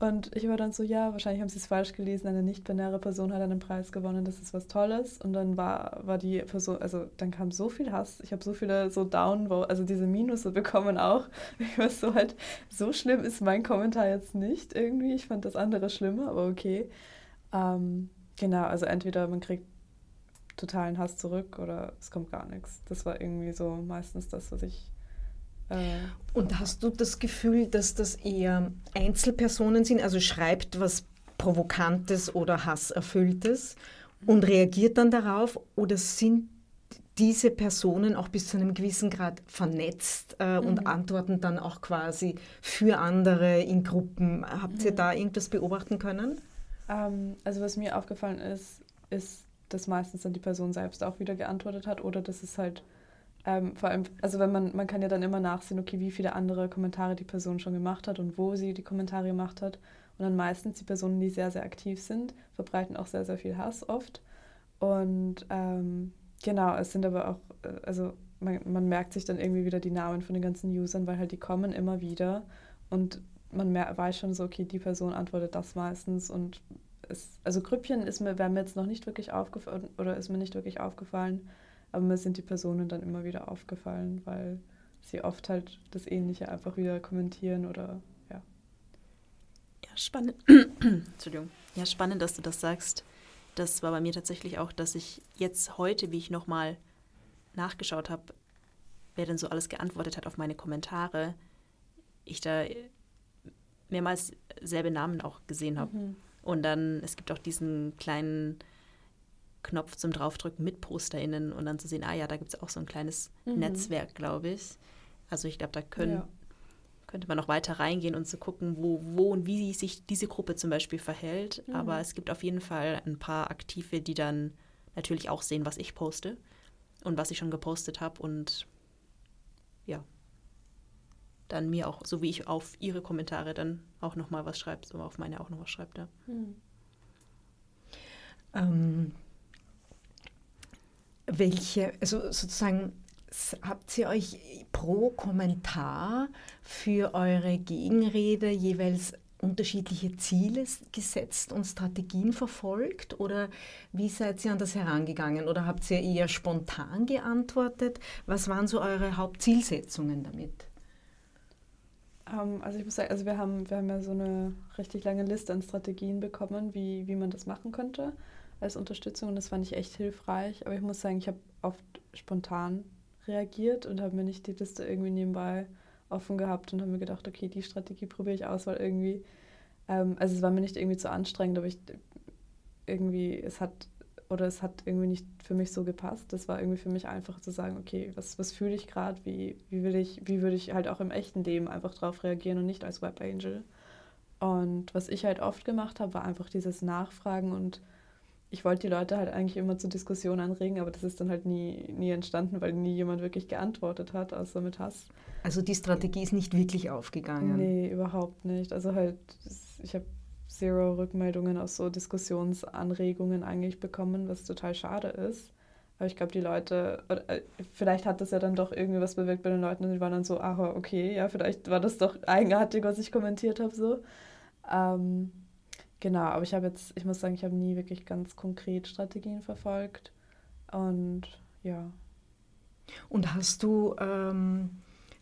Und ich war dann so, ja, wahrscheinlich haben sie es falsch gelesen, eine nicht-binäre Person hat einen Preis gewonnen, das ist was Tolles. Und dann war, war die Person, also dann kam so viel Hass, ich habe so viele so Down, also diese Minusse bekommen auch. (laughs) Ich war so halt, so schlimm ist mein Kommentar jetzt nicht irgendwie. Ich fand das andere schlimmer, aber okay. Ähm, genau, also entweder man kriegt totalen Hass zurück oder es kommt gar nichts. Das war irgendwie so meistens das, was ich äh, und hast du das Gefühl, dass das eher Einzelpersonen sind, also schreibt was Provokantes oder Hasserfülltes und reagiert dann darauf oder sind diese Personen auch bis zu einem gewissen Grad vernetzt äh, und mhm. antworten dann auch quasi für andere in Gruppen. Habt ihr mhm. da irgendwas beobachten können? Ähm, also was mir aufgefallen ist, ist, dass meistens dann die Person selbst auch wieder geantwortet hat oder dass es halt ähm, vor allem, also wenn man, man kann ja dann immer nachsehen, okay, wie viele andere Kommentare die Person schon gemacht hat und wo sie die Kommentare gemacht hat. Und dann meistens die Personen, die sehr, sehr aktiv sind, verbreiten auch sehr, sehr viel Hass oft. Und ähm, genau, es sind aber auch, äh, also man, man merkt sich dann irgendwie wieder die Namen von den ganzen Usern, weil halt die kommen immer wieder und man weiß schon so, okay, die Person antwortet das meistens und es, also Grüppchen ist mir, wäre mir jetzt noch nicht wirklich aufgefallen oder ist mir nicht wirklich aufgefallen. Aber mir sind die Personen dann immer wieder aufgefallen, weil sie oft halt das Ähnliche einfach wieder kommentieren oder ja. Ja, spannend. (clears throat) Entschuldigung. Ja, spannend, dass du das sagst. Das war bei mir tatsächlich auch, dass ich jetzt heute, wie ich nochmal nachgeschaut habe, wer denn so alles geantwortet hat auf meine Kommentare, ich da mehrmals selbe Namen auch gesehen habe. Mhm. Und dann, es gibt auch diesen kleinen Knopf zum Draufdrücken mit PosterInnen und dann zu sehen, ah ja, da gibt es auch so ein kleines mhm. Netzwerk, glaube ich. Also ich glaube, da können, ja. könnte man noch weiter reingehen und zu gucken, wo, wo und wie sich diese Gruppe zum Beispiel verhält. Mhm. Aber es gibt auf jeden Fall ein paar Aktive, die dann natürlich auch sehen, was ich poste und was ich schon gepostet habe und ja, dann mir auch, so wie ich auf ihre Kommentare dann auch nochmal was schreibe, so auf meine auch noch was schreibt. Ja. Mhm. Ähm, welche, also sozusagen, habt ihr euch pro Kommentar für eure Gegenrede jeweils unterschiedliche Ziele gesetzt und Strategien verfolgt? Oder wie seid ihr an das herangegangen? Oder habt ihr eher spontan geantwortet? Was waren so eure Hauptzielsetzungen damit? Ähm, also ich muss sagen, also wir haben, wir haben ja so eine richtig lange Liste an Strategien bekommen, wie, wie man das machen könnte als Unterstützung und das fand ich echt hilfreich. Aber ich muss sagen, ich habe oft spontan reagiert und habe mir nicht die Liste irgendwie nebenbei offen gehabt und habe mir gedacht, okay, die Strategie probiere ich aus, weil irgendwie, ähm, also es war mir nicht irgendwie zu anstrengend, aber ich irgendwie, es hat, oder es hat irgendwie nicht für mich so gepasst. Das war irgendwie für mich einfach zu sagen, okay, was, was fühle ich gerade, wie, wie will ich, wie würde ich halt auch im echten Leben einfach drauf reagieren und nicht als Web Angel. Und was ich halt oft gemacht habe, war einfach dieses Nachfragen und ich wollte die Leute halt eigentlich immer zur Diskussion anregen, aber das ist dann halt nie, nie entstanden, weil nie jemand wirklich geantwortet hat, außer mit Hass. Also die Strategie ist nicht wirklich aufgegangen? Nee, überhaupt nicht. Also halt, ich habe zero Rückmeldungen aus so Diskussionsanregungen eigentlich bekommen, was total schade ist. Aber ich glaube, die Leute, äh, vielleicht hat das ja dann doch irgendwie was bewirkt bei den Leuten und die waren dann so, ach, okay, ja, vielleicht war das doch eigenartig, was ich kommentiert habe, so. Ähm, Genau, aber ich habe jetzt, ich muss sagen, ich habe nie wirklich ganz konkret Strategien verfolgt. Und ja. Und hast du, ähm,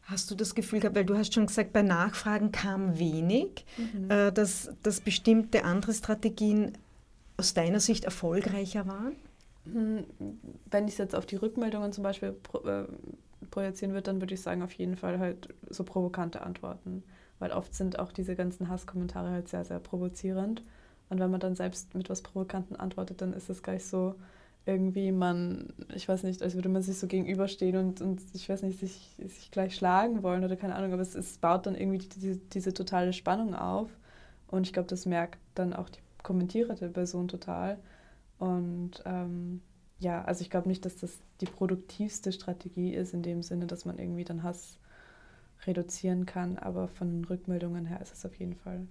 hast du das Gefühl gehabt, weil du hast schon gesagt, bei Nachfragen kam wenig, mhm. äh, dass, dass bestimmte andere Strategien aus deiner Sicht erfolgreicher waren? Hm, wenn ich es jetzt auf die Rückmeldungen zum Beispiel pro, äh, projizieren würde, dann würde ich sagen, auf jeden Fall halt so provokante Antworten weil oft sind auch diese ganzen Hasskommentare halt sehr, sehr provozierend. Und wenn man dann selbst mit was Provokanten antwortet, dann ist es gleich so irgendwie man, ich weiß nicht, als würde man sich so gegenüberstehen und, und ich weiß nicht, sich, sich gleich schlagen wollen oder keine Ahnung, aber es, es baut dann irgendwie diese, diese totale Spannung auf. Und ich glaube, das merkt dann auch die kommentierende Person total. Und ähm, ja, also ich glaube nicht, dass das die produktivste Strategie ist, in dem Sinne, dass man irgendwie dann Hass reduzieren kann. Aber von Rückmeldungen her ist es auf jeden Fall.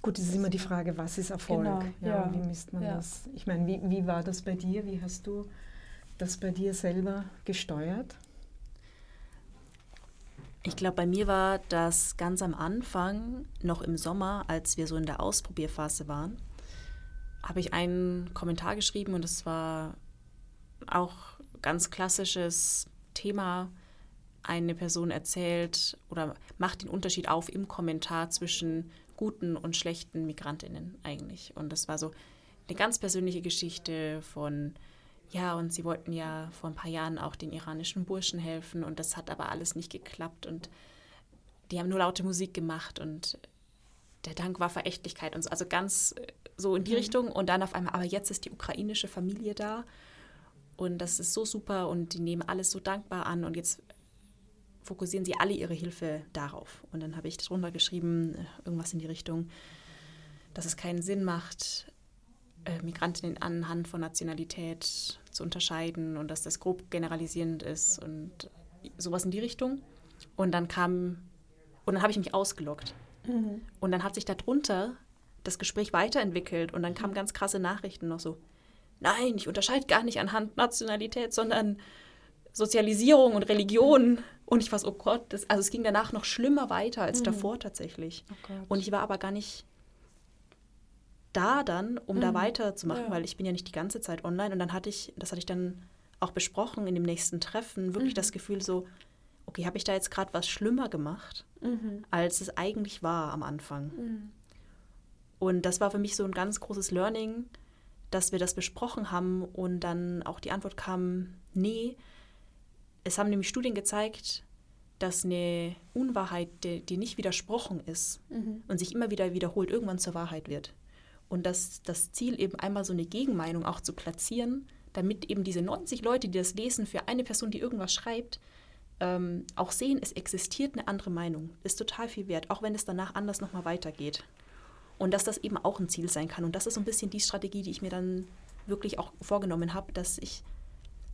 Gut, es ist immer die Frage, was ist Erfolg? Genau, ja, ja, Wie misst man ja. das? Ich meine, wie, wie war das bei dir? Wie hast du das bei dir selber gesteuert? Ich glaube, bei mir war das ganz am Anfang, noch im Sommer, als wir so in der Ausprobierphase waren, habe ich einen Kommentar geschrieben und es war auch ganz klassisches Thema eine Person erzählt oder macht den Unterschied auf im Kommentar zwischen guten und schlechten Migrantinnen eigentlich. Und das war so eine ganz persönliche Geschichte von, ja, und sie wollten ja vor ein paar Jahren auch den iranischen Burschen helfen und das hat aber alles nicht geklappt und die haben nur laute Musik gemacht und der Dank war Verächtlichkeit und so, also ganz äh, so in die mhm. Richtung und dann auf einmal, aber jetzt ist die ukrainische Familie da und das ist so super und die nehmen alles so dankbar an und jetzt fokussieren sie alle ihre Hilfe darauf. Und dann habe ich darunter geschrieben, irgendwas in die Richtung, dass es keinen Sinn macht, äh, Migrantinnen anhand von Nationalität zu unterscheiden und dass das grob generalisierend ist und sowas in die Richtung. Und dann kam, und dann habe ich mich ausgelockt. Mhm. Und dann hat sich darunter das Gespräch weiterentwickelt und dann kamen ganz krasse Nachrichten noch so, nein, ich unterscheide gar nicht anhand Nationalität, sondern Sozialisierung und Religion. Und ich war so, oh Gott, das, also es ging danach noch schlimmer weiter als mhm. davor tatsächlich. Oh und ich war aber gar nicht da dann, um mhm. da weiterzumachen, ja. weil ich bin ja nicht die ganze Zeit online. Und dann hatte ich, das hatte ich dann auch besprochen in dem nächsten Treffen, wirklich mhm. das Gefühl so, okay, habe ich da jetzt gerade was schlimmer gemacht, mhm. als es eigentlich war am Anfang. Mhm. Und das war für mich so ein ganz großes Learning, dass wir das besprochen haben und dann auch die Antwort kam, nee, es haben nämlich Studien gezeigt, dass eine Unwahrheit, die, die nicht widersprochen ist mhm. und sich immer wieder wiederholt, irgendwann zur Wahrheit wird. Und dass das Ziel eben einmal so eine Gegenmeinung auch zu platzieren, damit eben diese 90 Leute, die das lesen, für eine Person, die irgendwas schreibt, ähm, auch sehen, es existiert eine andere Meinung. Ist total viel wert, auch wenn es danach anders nochmal weitergeht. Und dass das eben auch ein Ziel sein kann. Und das ist so ein bisschen die Strategie, die ich mir dann wirklich auch vorgenommen habe, dass ich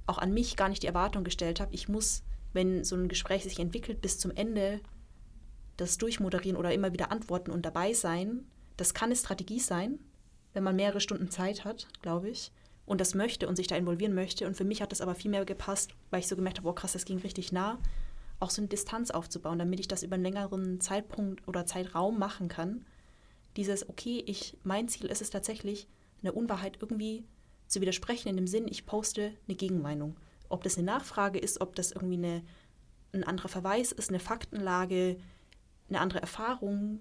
auch an mich gar nicht die Erwartung gestellt habe, ich muss, wenn so ein Gespräch sich entwickelt, bis zum Ende das durchmoderieren oder immer wieder antworten und dabei sein. Das kann eine Strategie sein, wenn man mehrere Stunden Zeit hat, glaube ich, und das möchte und sich da involvieren möchte. Und für mich hat das aber viel mehr gepasst, weil ich so gemerkt habe, oh krass, das ging richtig nah, auch so eine Distanz aufzubauen, damit ich das über einen längeren Zeitpunkt oder Zeitraum machen kann. Dieses, okay, ich, mein Ziel ist es tatsächlich, eine Unwahrheit irgendwie zu widersprechen in dem Sinn, ich poste eine Gegenmeinung. Ob das eine Nachfrage ist, ob das irgendwie eine, ein anderer Verweis ist, eine Faktenlage, eine andere Erfahrung.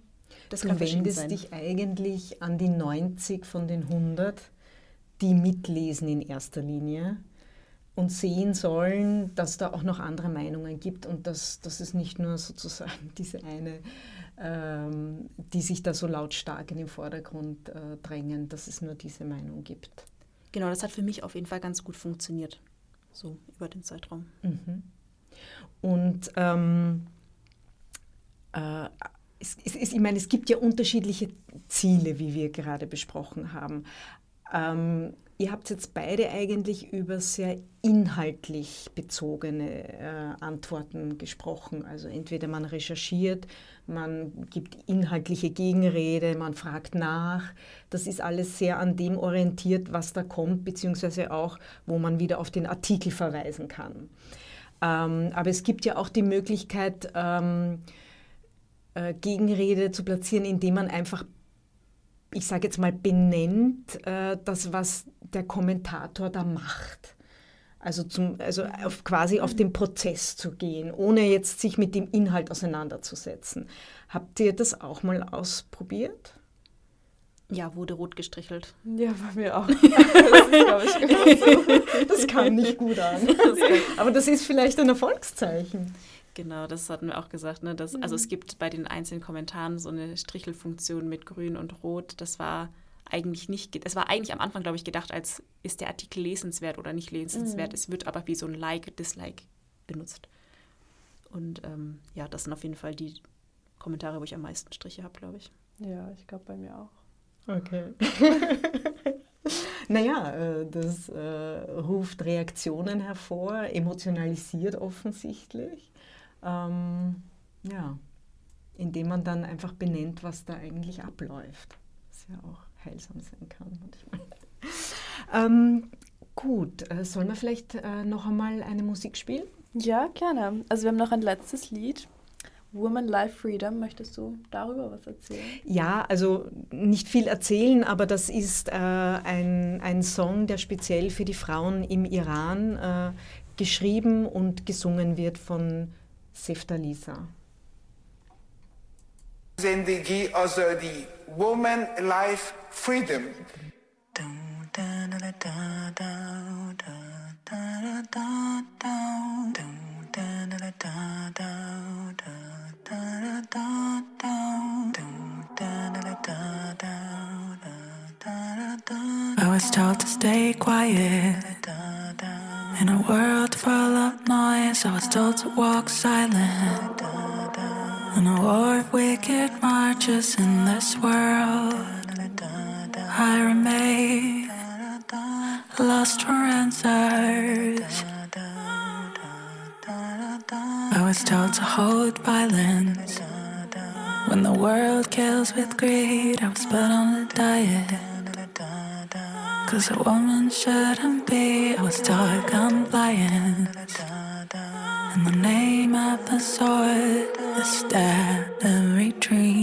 Das du kann verschieden wendest sein. dich eigentlich an die 90 von den 100, die mitlesen in erster Linie und sehen sollen, dass da auch noch andere Meinungen gibt und dass, dass es nicht nur sozusagen (laughs) diese eine, ähm, die sich da so lautstark in den Vordergrund äh, drängen, dass es nur diese Meinung gibt. Genau, das hat für mich auf jeden Fall ganz gut funktioniert. So über den Zeitraum. Mhm. Und ähm, äh, es, es, es, ich meine, es gibt ja unterschiedliche Ziele, wie wir gerade besprochen haben. Ähm, ihr habt jetzt beide eigentlich über sehr inhaltlich bezogene äh, Antworten gesprochen. Also entweder man recherchiert, man gibt inhaltliche Gegenrede, man fragt nach. Das ist alles sehr an dem orientiert, was da kommt, beziehungsweise auch, wo man wieder auf den Artikel verweisen kann. Ähm, aber es gibt ja auch die Möglichkeit, ähm, äh, Gegenrede zu platzieren, indem man einfach, ich sage jetzt mal, benennt äh, das, was der Kommentator da macht. Also, zum, also auf, quasi auf den Prozess zu gehen, ohne jetzt sich mit dem Inhalt auseinanderzusetzen. Habt ihr das auch mal ausprobiert? Ja, wurde rot gestrichelt. Ja, bei mir auch. (laughs) Das, ich, das kam nicht gut an. Aber das ist vielleicht ein Erfolgszeichen. Genau, das hatten wir auch gesagt. Ne? Dass, also es gibt bei den einzelnen Kommentaren so eine Strichelfunktion mit Grün und Rot. Das war eigentlich nicht, es war eigentlich am Anfang, glaube ich, gedacht, als ist der Artikel lesenswert oder nicht lesenswert. Mhm. Es wird aber wie so ein Like, Dislike benutzt. Und ähm, ja, das sind auf jeden Fall die Kommentare, wo ich am meisten Striche habe, glaube ich. Ja, ich glaube bei mir auch. Okay. (laughs) naja, das äh, ruft Reaktionen hervor, emotionalisiert offensichtlich. Ähm, ja, indem man dann einfach benennt, was da eigentlich abläuft. Was ja auch heilsam sein kann manchmal. (laughs) ähm, gut, äh, sollen wir vielleicht äh, noch einmal eine Musik spielen? Ja, gerne. Also wir haben noch ein letztes Lied. Women Life Freedom. Möchtest du darüber was erzählen? Ja, also nicht viel erzählen, aber das ist äh, ein, ein Song, der speziell für die Frauen im Iran äh, geschrieben und gesungen wird von Seftalisa. Zendegi Woman, Life, Freedom. I was told to stay quiet In a world full of noise, I was told to walk silent. In a war of wicked marches in this world, I remain lost for answers. I was told to hold violence. When the world kills with greed, I was put on a diet. Cause a woman shouldn't be, I was taught compliant. In the name of the sword, I stabbed every dream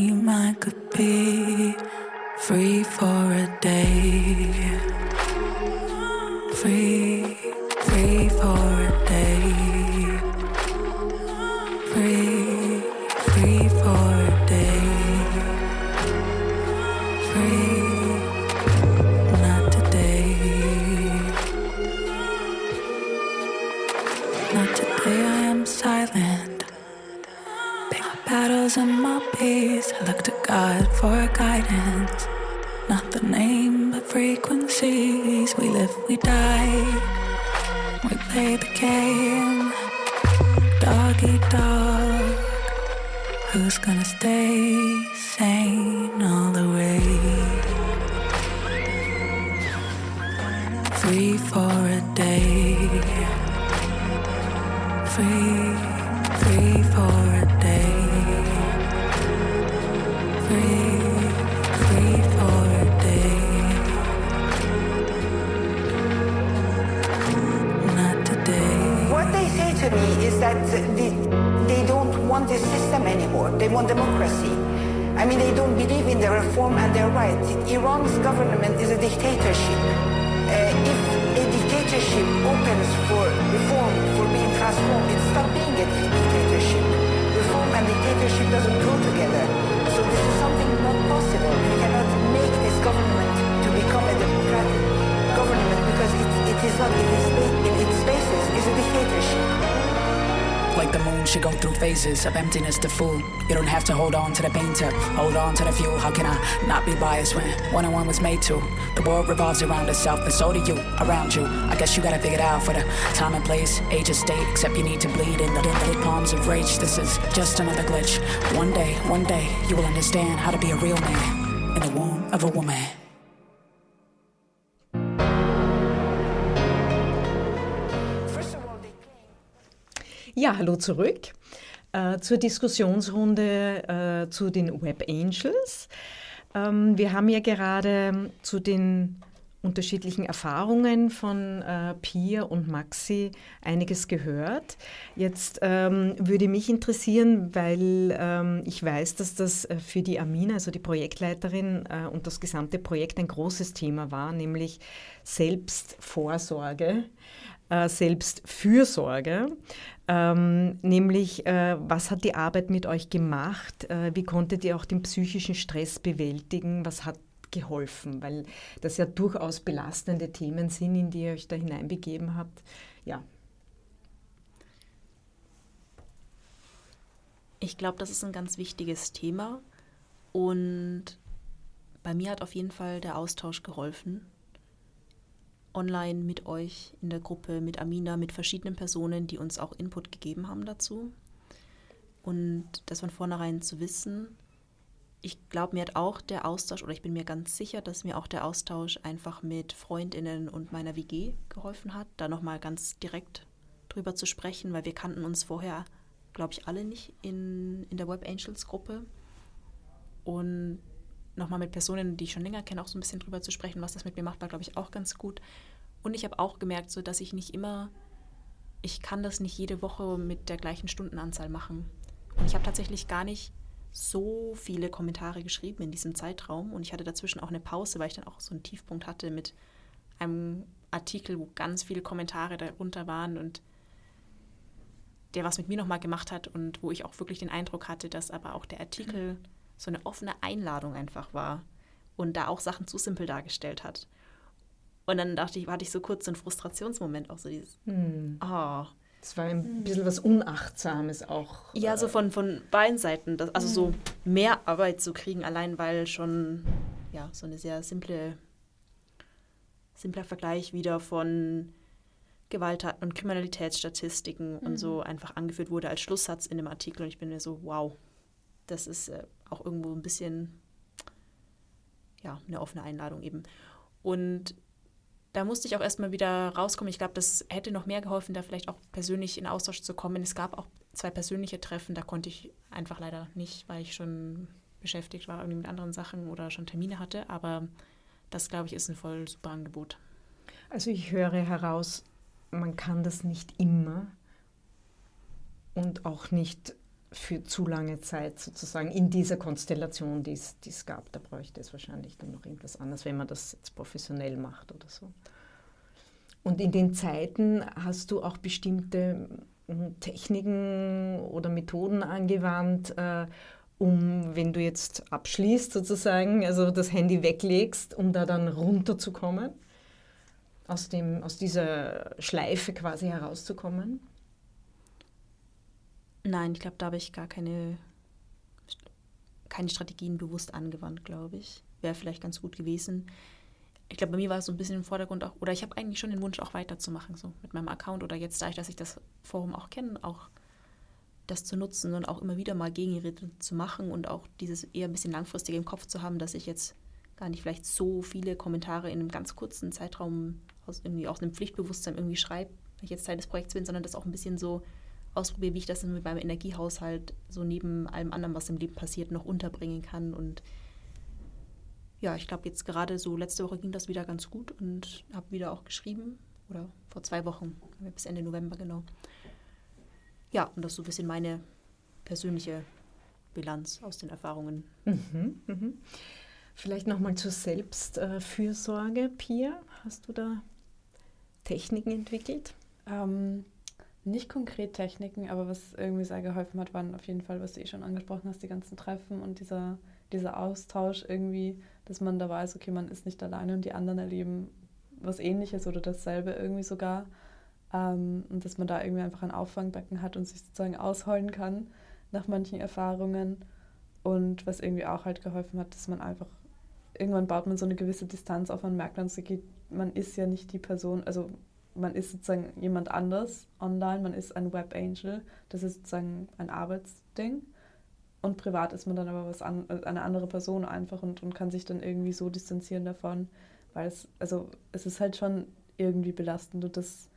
to? The world revolves around itself, and so do you, around you. I guess you gotta figure it out for the time and place, age and state. Except you need to bleed in the dead palms of rage. This is just another glitch. One day, one day, you will understand how to be a real man in the womb of a woman. Ja, hallo zurück äh, zur Diskussionsrunde äh, zu den Web Angels. Ähm, wir haben ja gerade zu den unterschiedlichen Erfahrungen von äh, Pia und Maxi einiges gehört. Jetzt ähm, würde mich interessieren, weil ähm, ich weiß, dass das äh, für die Amina, also die Projektleiterin äh, und das gesamte Projekt ein großes Thema war, nämlich Selbstvorsorge, äh, Selbstfürsorge. Ähm, nämlich, äh, was hat die Arbeit mit euch gemacht? Äh, wie konntet ihr auch den psychischen Stress bewältigen? Was hat geholfen? Weil das ja durchaus belastende Themen sind, in die ihr euch da hineinbegeben habt. Ja. Ich glaube, das ist ein ganz wichtiges Thema und bei mir hat auf jeden Fall der Austausch geholfen online mit euch in der Gruppe, mit Amina, mit verschiedenen Personen, die uns auch Input gegeben haben dazu. Und das von vornherein zu wissen, ich glaube, mir hat auch der Austausch, oder ich bin mir ganz sicher, dass mir auch der Austausch einfach mit Freundinnen und meiner WG geholfen hat, da nochmal ganz direkt drüber zu sprechen, weil wir kannten uns vorher, glaube ich, alle nicht in, in der Web Angels Gruppe. Und nochmal mit Personen, die ich schon länger kenne, auch so ein bisschen drüber zu sprechen, was das mit mir macht, war, glaube ich, auch ganz gut. Und ich habe auch gemerkt, so, dass ich nicht immer, ich kann das nicht jede Woche mit der gleichen Stundenanzahl machen. Und ich habe tatsächlich gar nicht so viele Kommentare geschrieben in diesem Zeitraum. Und ich hatte dazwischen auch eine Pause, weil ich dann auch so einen Tiefpunkt hatte mit einem Artikel, wo ganz viele Kommentare darunter waren und der was mit mir nochmal gemacht hat und wo ich auch wirklich den Eindruck hatte, dass aber auch der Artikel so eine offene Einladung einfach war und da auch Sachen zu simpel dargestellt hat. Und dann dachte ich, hatte ich so kurz so einen Frustrationsmoment, auch so dieses, hm. oh. Das war ein bisschen was Unachtsames auch. Ja, so von, von beiden Seiten. Das, also so mehr Arbeit zu kriegen, allein weil schon ja, so eine sehr simple, simpler Vergleich wieder von Gewalttaten und Kriminalitätsstatistiken mhm. und so einfach angeführt wurde als Schlusssatz in dem Artikel. Und ich bin mir so, wow, das ist äh, auch irgendwo ein bisschen ja, eine offene Einladung eben. Und da musste ich auch erstmal wieder rauskommen. Ich glaube, das hätte noch mehr geholfen, da vielleicht auch persönlich in Austausch zu kommen. Es gab auch zwei persönliche Treffen, da konnte ich einfach leider nicht, weil ich schon beschäftigt war irgendwie mit anderen Sachen oder schon Termine hatte. Aber das, glaube ich, ist ein voll super Angebot. Also ich höre heraus, man kann das nicht immer und auch nicht für zu lange Zeit sozusagen in dieser Konstellation, die es gab. Da bräuchte es wahrscheinlich dann noch irgendwas anderes, wenn man das jetzt professionell macht oder so. Und in den Zeiten hast du auch bestimmte hm, Techniken oder Methoden angewandt, äh, um, wenn du jetzt abschließt sozusagen, also das Handy weglegst, um da dann runterzukommen, aus, dem, aus dieser Schleife quasi herauszukommen? Nein, ich glaube, da habe ich gar keine, keine Strategien bewusst angewandt, glaube ich. Wäre vielleicht ganz gut gewesen. Ich glaube, bei mir war es so ein bisschen im Vordergrund auch, oder ich habe eigentlich schon den Wunsch, auch weiterzumachen, so mit meinem Account oder jetzt, dadurch, dass ich das Forum auch kenne, auch das zu nutzen und auch immer wieder mal Gegenrede zu machen und auch dieses eher ein bisschen langfristig im Kopf zu haben, dass ich jetzt gar nicht vielleicht so viele Kommentare in einem ganz kurzen Zeitraum aus, irgendwie aus einem Pflichtbewusstsein irgendwie schreibe, wenn ich jetzt Teil des Projekts bin, sondern das auch ein bisschen so ausprobiere, wie ich das mit meinem Energiehaushalt so neben allem anderen, was im Leben passiert, noch unterbringen kann. Und ja, ich glaube, jetzt gerade so letzte Woche ging das wieder ganz gut und habe wieder auch geschrieben. Oder vor zwei Wochen, bis Ende November genau. Ja, und das ist so ein bisschen meine persönliche Bilanz aus den Erfahrungen. Mhm, mhm. Vielleicht nochmal zur Selbstfürsorge, Pia. Hast du da Techniken entwickelt? Ähm, nicht konkret Techniken, aber was irgendwie sehr geholfen hat, waren auf jeden Fall, was du eh schon angesprochen hast, die ganzen Treffen und dieser, dieser Austausch irgendwie, dass man da weiß, okay, man ist nicht alleine und die anderen erleben was ähnliches oder dasselbe irgendwie sogar. Ähm, und dass man da irgendwie einfach ein Auffangbecken hat und sich sozusagen ausheulen kann nach manchen Erfahrungen. Und was irgendwie auch halt geholfen hat, dass man einfach, irgendwann baut man so eine gewisse Distanz auf, man merkt dann, man ist ja nicht die Person, also man ist sozusagen jemand anders online, man ist ein Web Angel, das ist sozusagen ein Arbeitsding. Und privat ist man dann aber was an, eine andere Person einfach und, und kann sich dann irgendwie so distanzieren davon, weil es, also es ist halt schon irgendwie belastend und das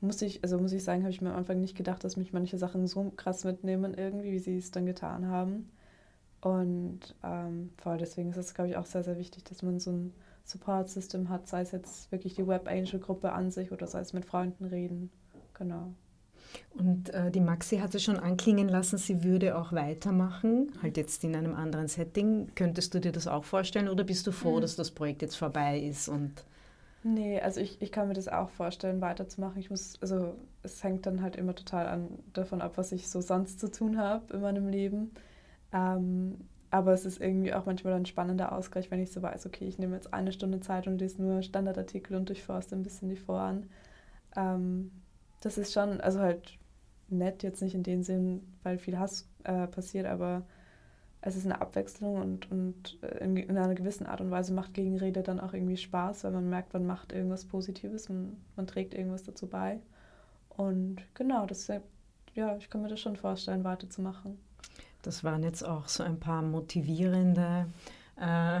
muss ich, also muss ich sagen, habe ich mir am Anfang nicht gedacht, dass mich manche Sachen so krass mitnehmen irgendwie, wie sie es dann getan haben. Und ähm, voll deswegen ist es, glaube ich, auch sehr, sehr wichtig, dass man so ein Support-System hat, sei es jetzt wirklich die Web Angel-Gruppe an sich oder sei es mit Freunden reden. Genau. Und äh, die Maxi hatte schon anklingen lassen, sie würde auch weitermachen, halt jetzt in einem anderen Setting. Könntest du dir das auch vorstellen oder bist du froh, mhm. dass das Projekt jetzt vorbei ist und Nee, also ich, ich kann mir das auch vorstellen, weiterzumachen. Ich muss, also es hängt dann halt immer total an, davon ab, was ich so sonst zu tun habe in meinem Leben. Ähm, aber es ist irgendwie auch manchmal ein spannender Ausgleich, wenn ich so weiß, okay, ich nehme jetzt eine Stunde Zeit und lese nur Standardartikel und durchforste ein bisschen die Foren. Ähm, das ist schon, also halt nett, jetzt nicht in dem Sinn, weil viel Hass äh, passiert, aber es ist eine Abwechslung und, und äh, in, in, einer gewissen Art und Weise macht Gegenrede dann auch irgendwie Spaß, weil man merkt, man macht irgendwas Positives, man, man trägt irgendwas dazu bei. Und genau, das ja, ich kann mir das schon vorstellen, weiterzumachen. Das waren jetzt auch so ein paar motivierende äh, (laughs)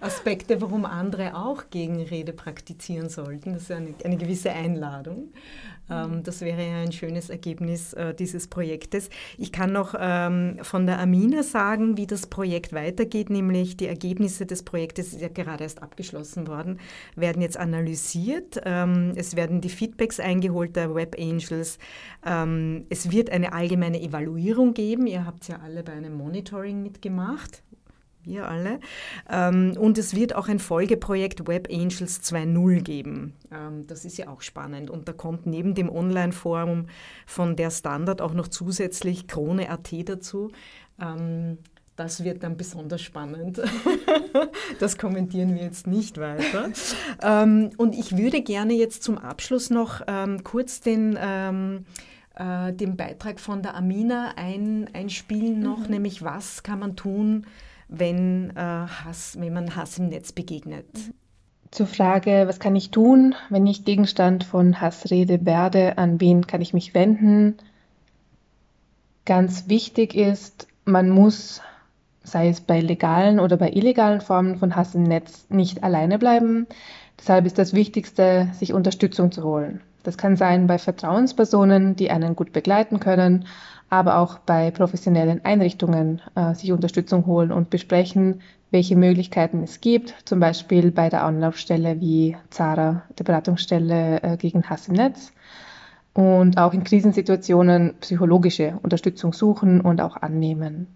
Aspekte, warum andere auch Gegenrede praktizieren sollten. Das ist eine, eine gewisse Einladung. Ähm, mhm. das wäre ja ein schönes Ergebnis äh, dieses Projektes. Ich kann noch ähm, von der Amina sagen, wie das Projekt weitergeht, nämlich die Ergebnisse des Projektes, ist ja gerade erst abgeschlossen worden, werden jetzt analysiert. Ähm, es werden die Feedbacks eingeholt der Web Angels. Es wird eine allgemeine Evaluierung geben. Ihr habt ja alle bei einem Monitoring mitgemacht wir alle. Ähm, und es wird auch ein Folgeprojekt Web Angels 2.0 geben. Ähm, das ist ja auch spannend. Und da kommt neben dem Online-Forum von der Standard auch noch zusätzlich Krone.at dazu. Ähm, das wird dann besonders spannend. (laughs) das kommentieren wir jetzt nicht weiter. Ähm, und ich würde gerne jetzt zum Abschluss noch ähm, kurz den ähm, äh, den Beitrag von der Amina ein, einspielen noch, mhm. nämlich was kann man tun, wenn, äh, Hass, wenn man Hass im Netz begegnet. Zur Frage, was kann ich tun, wenn ich Gegenstand von Hassrede werde, an wen kann ich mich wenden? Ganz wichtig ist, man muss, sei es bei legalen oder bei illegalen Formen von Hass im Netz, nicht alleine bleiben. Deshalb ist das Wichtigste, sich Unterstützung zu holen. Das kann sein bei Vertrauenspersonen, die einen gut begleiten können aber auch bei professionellen Einrichtungen äh, sich Unterstützung holen und besprechen, welche Möglichkeiten es gibt, zum Beispiel bei der Anlaufstelle wie Zara, der Beratungsstelle äh, gegen Hass im Netz. Und auch in Krisensituationen psychologische Unterstützung suchen und auch annehmen.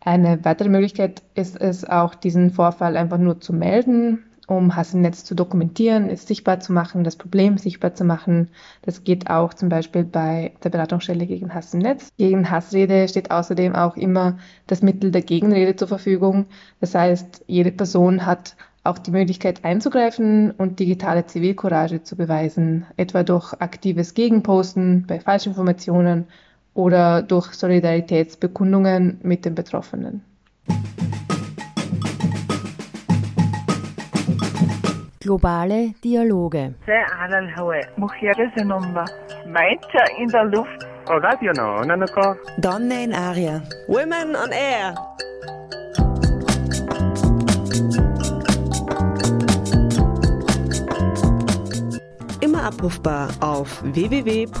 Eine weitere Möglichkeit ist es auch, diesen Vorfall einfach nur zu melden, um Hass im Netz zu dokumentieren, es sichtbar zu machen, das Problem sichtbar zu machen. Das geht auch zum Beispiel bei der Beratungsstelle gegen Hass im Netz. Gegen Hassrede steht außerdem auch immer das Mittel der Gegenrede zur Verfügung. Das heißt, jede Person hat auch die Möglichkeit einzugreifen und digitale Zivilcourage zu beweisen, etwa durch aktives Gegenposten bei Falschinformationen oder durch Solidaritätsbekundungen mit den Betroffenen. Globale Dialoge. Meinte in der Luft. Donne in Aria. Women on Air. Immer abrufbar auf www.noso.at.